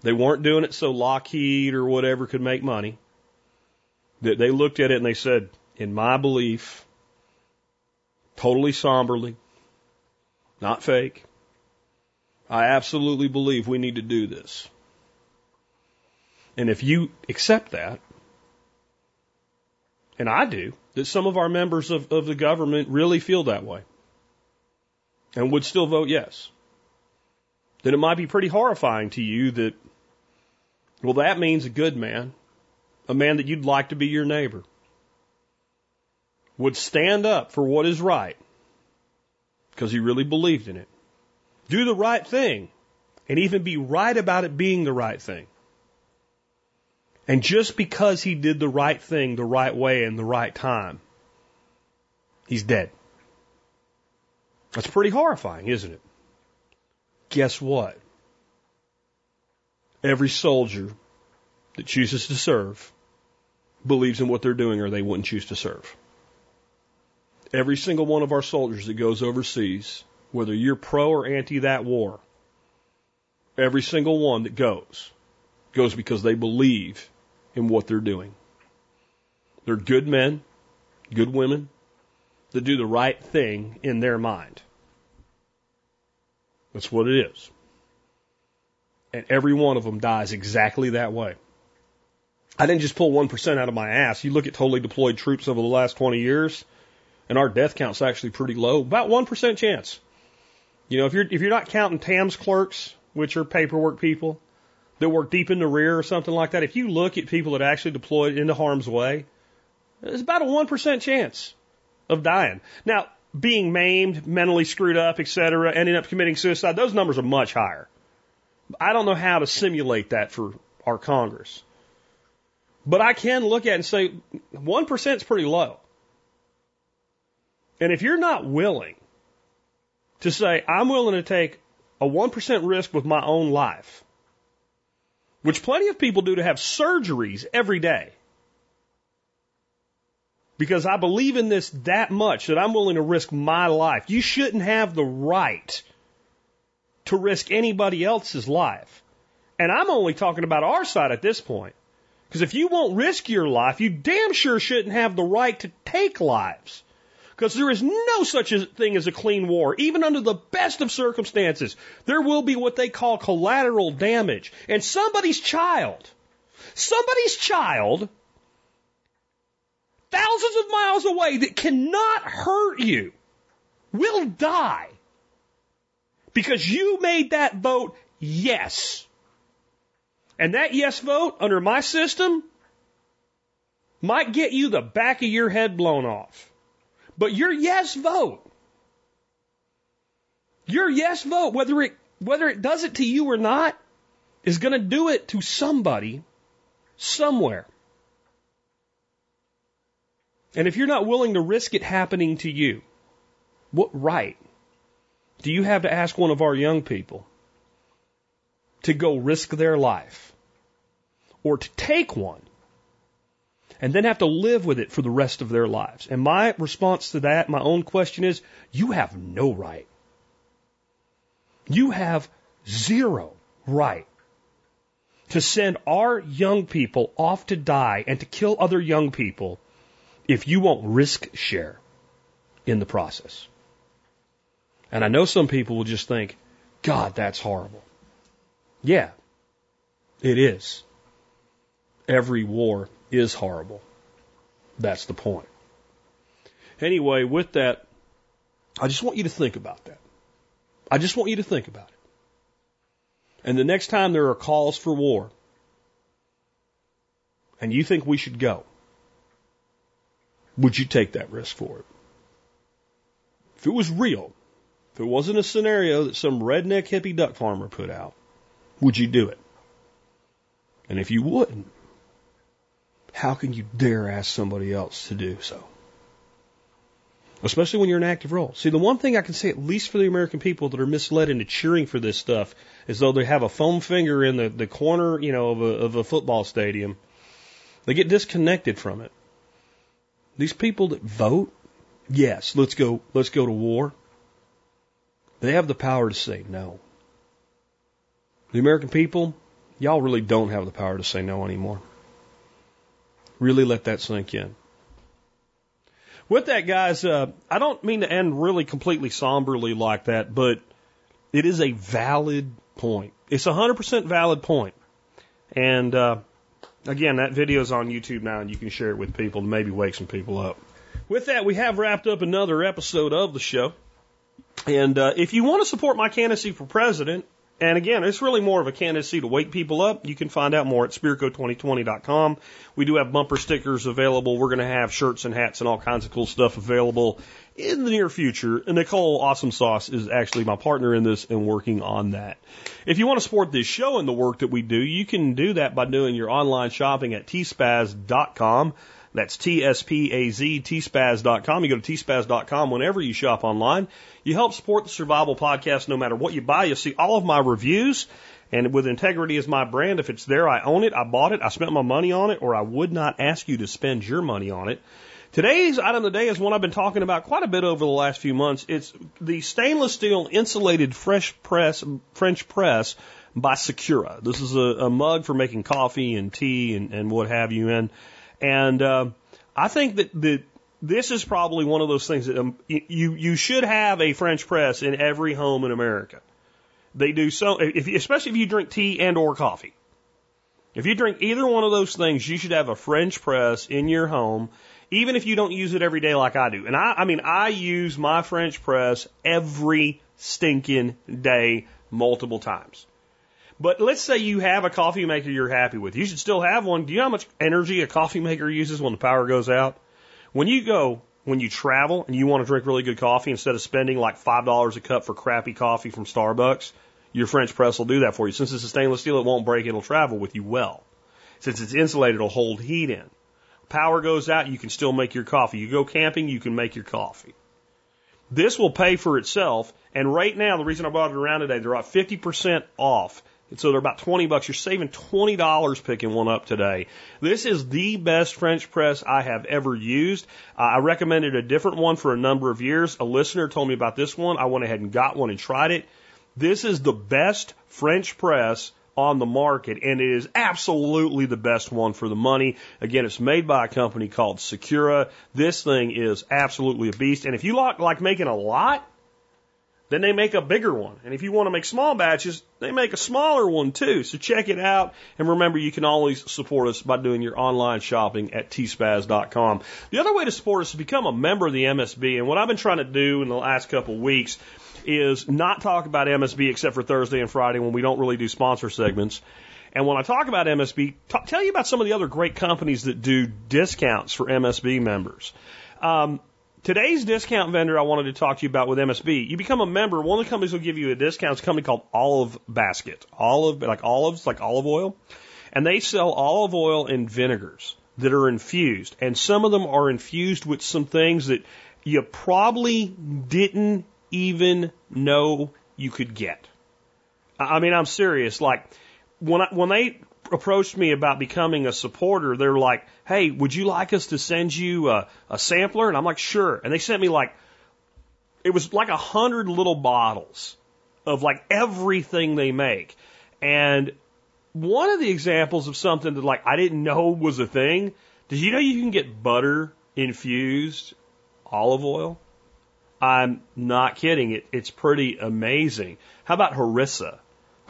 They weren't doing it so Lockheed or whatever could make money. That they looked at it and they said, in my belief, totally somberly, not fake, I absolutely believe we need to do this. And if you accept that, and I do, that some of our members of, of the government really feel that way and would still vote yes, then it might be pretty horrifying to you that, well, that means a good man, a man that you'd like to be your neighbor, would stand up for what is right because he really believed in it, do the right thing, and even be right about it being the right thing. And just because he did the right thing the right way in the right time, he's dead. That's pretty horrifying, isn't it? Guess what? Every soldier that chooses to serve believes in what they're doing or they wouldn't choose to serve. Every single one of our soldiers that goes overseas, whether you're pro or anti that war, every single one that goes, goes because they believe in what they're doing. They're good men, good women that do the right thing in their mind. That's what it is. And every one of them dies exactly that way. I didn't just pull 1% out of my ass. You look at totally deployed troops over the last 20 years, and our death count's actually pretty low. About 1% chance. You know, if you're, if you're not counting TAMS clerks, which are paperwork people, that work deep in the rear or something like that, if you look at people that actually deployed into harm's way, there's about a 1% chance of dying. Now, being maimed, mentally screwed up, etc., ending up committing suicide, those numbers are much higher. I don't know how to simulate that for our Congress. But I can look at it and say 1% is pretty low. And if you're not willing to say, I'm willing to take a 1% risk with my own life, which plenty of people do to have surgeries every day, because I believe in this that much that I'm willing to risk my life. You shouldn't have the right to risk anybody else's life. And I'm only talking about our side at this point. Because if you won't risk your life, you damn sure shouldn't have the right to take lives. Because there is no such a thing as a clean war. Even under the best of circumstances, there will be what they call collateral damage. And somebody's child, somebody's child thousands of miles away that cannot hurt you will die because you made that vote yes. And that yes vote under my system might get you the back of your head blown off. But your yes vote, your yes vote, whether it, whether it does it to you or not, is going to do it to somebody somewhere. And if you're not willing to risk it happening to you, what right do you have to ask one of our young people to go risk their life or to take one and then have to live with it for the rest of their lives? And my response to that, my own question is, you have no right. You have zero right to send our young people off to die and to kill other young people if you won't risk share in the process. And I know some people will just think, God, that's horrible. Yeah, it is. Every war is horrible. That's the point. Anyway, with that, I just want you to think about that. I just want you to think about it. And the next time there are calls for war, and you think we should go, would you take that risk for it? If it was real, if it wasn't a scenario that some redneck hippie duck farmer put out, would you do it? And if you wouldn't, how can you dare ask somebody else to do so? Especially when you're in active role. See, the one thing I can say, at least for the American people that are misled into cheering for this stuff, is though they have a foam finger in the, the corner, you know, of a, of a football stadium, they get disconnected from it. These people that vote, yes, let's go, let's go to war. They have the power to say no. The American people, y'all really don't have the power to say no anymore. Really let that sink in. With that, guys, uh, I don't mean to end really completely somberly like that, but it is a valid point. It's a 100% valid point. And uh, Again, that video is on YouTube now, and you can share it with people to maybe wake some people up. With that, we have wrapped up another episode of the show. And uh, if you want to support my candidacy for president, and again, it's really more of a candidacy to wake people up. You can find out more at Spirko2020.com. We do have bumper stickers available. We're going to have shirts and hats and all kinds of cool stuff available in the near future. And Nicole Awesome Sauce is actually my partner in this and working on that. If you want to support this show and the work that we do, you can do that by doing your online shopping at tspaz.com. That's T-S-P-A-Z, tspaz.com. You go to tspaz.com whenever you shop online. You help support the Survival Podcast no matter what you buy. You'll see all of my reviews. And with integrity is my brand, if it's there, I own it, I bought it, I spent my money on it, or I would not ask you to spend your money on it. Today's item of the day is one I've been talking about quite a bit over the last few months. It's the stainless steel insulated fresh press, French press by Secura. This is a, a mug for making coffee and tea and, and what have you. And, and, uh, I think that, that this is probably one of those things that um, you, you should have a French press in every home in America. They do so, if especially if you drink tea and or coffee. If you drink either one of those things, you should have a French press in your home, even if you don't use it every day like I do. And I, I mean, I use my French press every stinking day, multiple times. But let's say you have a coffee maker you're happy with. You should still have one. Do you know how much energy a coffee maker uses when the power goes out? When you go, when you travel and you want to drink really good coffee instead of spending like $5 a cup for crappy coffee from Starbucks, your French press will do that for you. Since it's a stainless steel, it won't break. It'll travel with you well. Since it's insulated, it'll hold heat in. Power goes out, you can still make your coffee. You go camping, you can make your coffee. This will pay for itself. And right now, the reason I brought it around today, they're about 50% off. So they're about 20 bucks. You're saving $20 picking one up today. This is the best French press I have ever used. Uh, I recommended a different one for a number of years. A listener told me about this one. I went ahead and got one and tried it. This is the best French press on the market, and it is absolutely the best one for the money. Again, it's made by a company called Secura. This thing is absolutely a beast, and if you like, like making a lot, then they make a bigger one. And if you want to make small batches, they make a smaller one too. So check it out. And remember, you can always support us by doing your online shopping at tspaz.com. The other way to support us is become a member of the MSB. And what I've been trying to do in the last couple of weeks is not talk about MSB except for Thursday and Friday when we don't really do sponsor segments. And when I talk about MSB, tell you about some of the other great companies that do discounts for MSB members. Um, today's discount vendor I wanted to talk to you about with MSB. You become a member, one of the companies will give you a discount. It's a company called Olive Basket. Olive, like olives, like olive oil. And they sell olive oil and vinegars that are infused. And some of them are infused with some things that you probably didn't even know you could get. I mean, I'm serious. Like when I, when they approached me about becoming a supporter, they're like, "Hey, would you like us to send you a, a sampler?" And I'm like, "Sure." And they sent me like it was like a hundred little bottles of like everything they make. And one of the examples of something that like I didn't know was a thing. Did you know you can get butter infused olive oil? I'm not kidding. It, it's pretty amazing. How about harissa?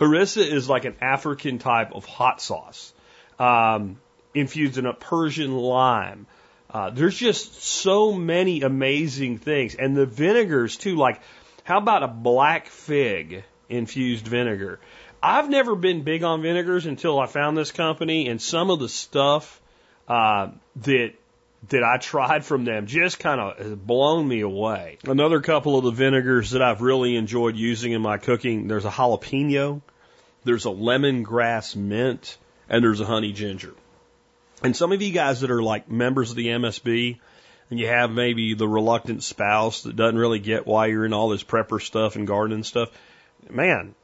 Harissa is like an African type of hot sauce, um, infused in a Persian lime. Uh, there's just so many amazing things. And the vinegars too, like, how about a black fig infused vinegar? I've never been big on vinegars until I found this company and some of the stuff, uh, that that I tried from them just kind of blown me away. Another couple of the vinegars that I've really enjoyed using in my cooking, there's a jalapeno, there's a lemongrass mint, and there's a honey ginger. And some of you guys that are like members of the MSB, and you have maybe the reluctant spouse that doesn't really get why you're in all this prepper stuff and gardening stuff, man,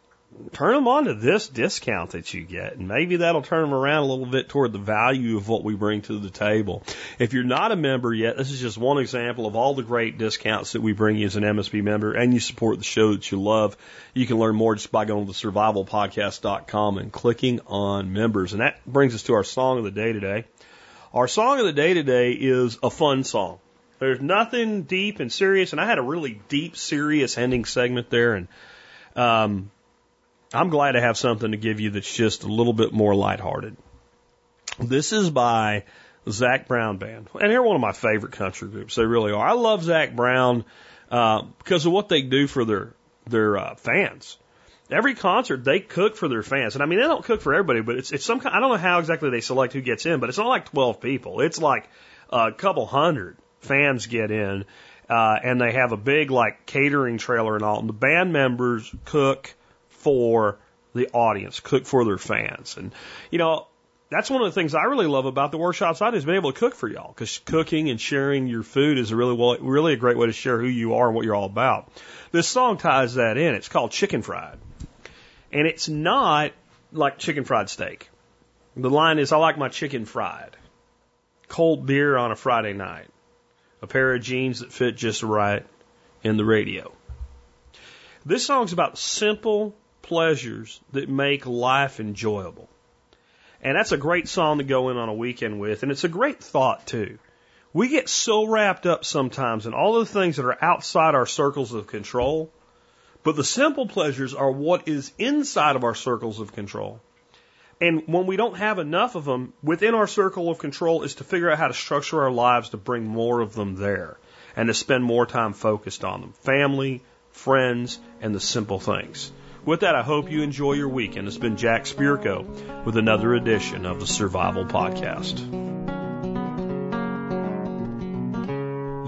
turn them on to this discount that you get, and maybe that'll turn them around a little bit toward the value of what we bring to the table. If you're not a member yet, this is just one example of all the great discounts that we bring you as an MSB member, and you support the show that you love. You can learn more just by going to survivalpodcast.com and clicking on members. And that brings us to our song of the day today. Our song of the day today is a fun song. There's nothing deep and serious, and I had a really deep, serious ending segment there, and um, I'm glad to have something to give you that's just a little bit more lighthearted. This is by Zac Brown Band, and they're one of my favorite country groups. They really are. I love Zach Brown uh, because of what they do for their their uh, fans. Every concert they cook for their fans, and I mean they don't cook for everybody, but it's it's some kind. I don't know how exactly they select who gets in, but it's not like 12 people. It's like a couple hundred fans get in, uh, and they have a big like catering trailer and all. And the band members cook for the audience, cook for their fans. And, you know, that's one of the things I really love about the workshops I do is being able to cook for y'all because cooking and sharing your food is a really well, really a great way to share who you are and what you're all about. This song ties that in. It's called Chicken Fried. And it's not like chicken fried steak. The line is, I like my chicken fried. Cold beer on a Friday night. A pair of jeans that fit just right in the radio. This song's about simple pleasures that make life enjoyable. And that's a great song to go in on a weekend with, and it's a great thought too. We get so wrapped up sometimes in all the things that are outside our circles of control, But the simple pleasures are what is inside of our circles of control. And when we don't have enough of them, within our circle of control is to figure out how to structure our lives to bring more of them there and to spend more time focused on them. Family, friends, and the simple things. With that, I hope you enjoy your weekend. It's been Jack Spirko with another edition of the Survival Podcast.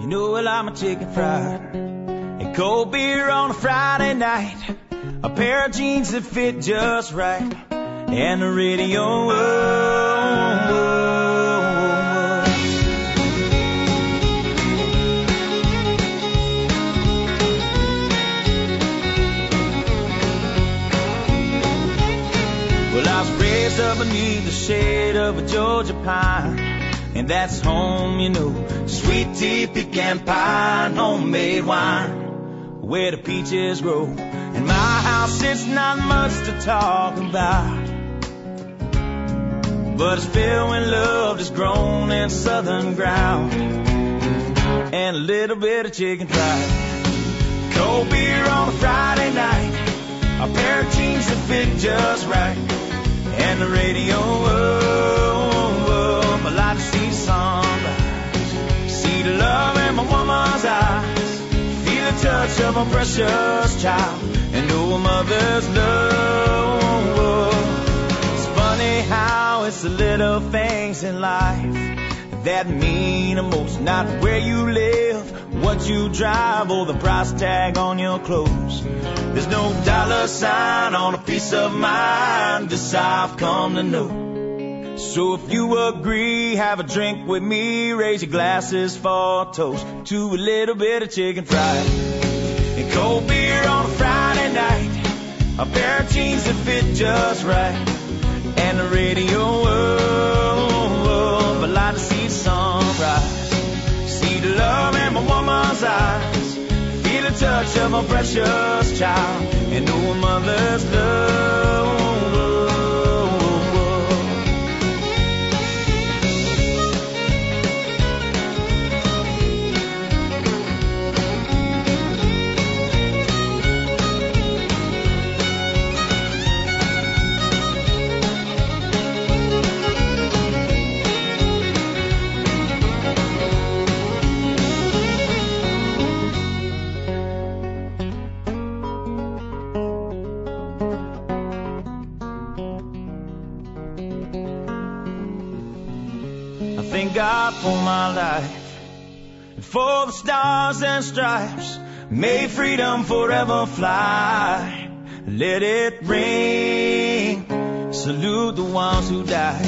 You know well I'm a chicken fried and cold beer on a Friday night, a pair of jeans that fit just right, and the radio. Oh, oh. Georgia pine. And that's home, you know. Sweet tea, pecan pie, homemade wine. Where the peaches grow. In my house, it's not much to talk about. But it's filled with love that's grown in southern ground. And a little bit of chicken fried. Cold beer on a Friday night. A pair of jeans that fit just right. And the radio. Oh, love in my woman's eyes. Feel the touch of a precious child. And know mother's love. It's funny how it's the little things in life that mean the most. Not where you live, what you drive, or the price tag on your clothes. There's no dollar sign on a peace of mind. This I've come to know. So if you agree, have a drink with me. Raise your glasses for a toast to a little bit of chicken fried and cold beer on a Friday night. A pair of jeans that fit just right, and the radio. Oh, I like to see the sunrise, see the love in my woman's eyes, feel the touch of a precious child, and know a mother's love. God for my life and for the stars and stripes. May freedom forever fly. Let it ring. Salute the ones who died.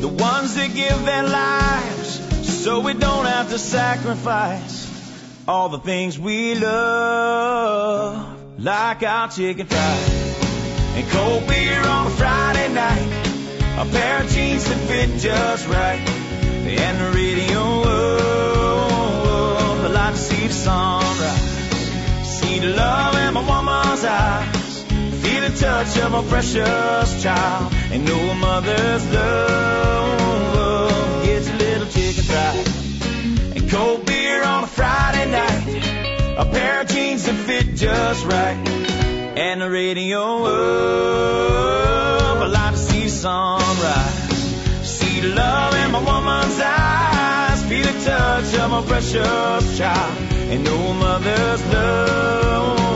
The ones that give their lives so we don't have to sacrifice all the things we love, like our chicken fried and cold beer on a Friday night. A pair of jeans that fit just right. And the radio, oh, oh, I like to see the sunrise. See the love in my woman's eyes. Feel the touch of a precious child. And know a mother's love. Gets a little chicken fried. And cold beer on a Friday night. A pair of jeans that fit just right. And the radio, oh, I like to see the sunrise. See the love my woman's eyes. Feel the touch of my precious child. And a mother's love.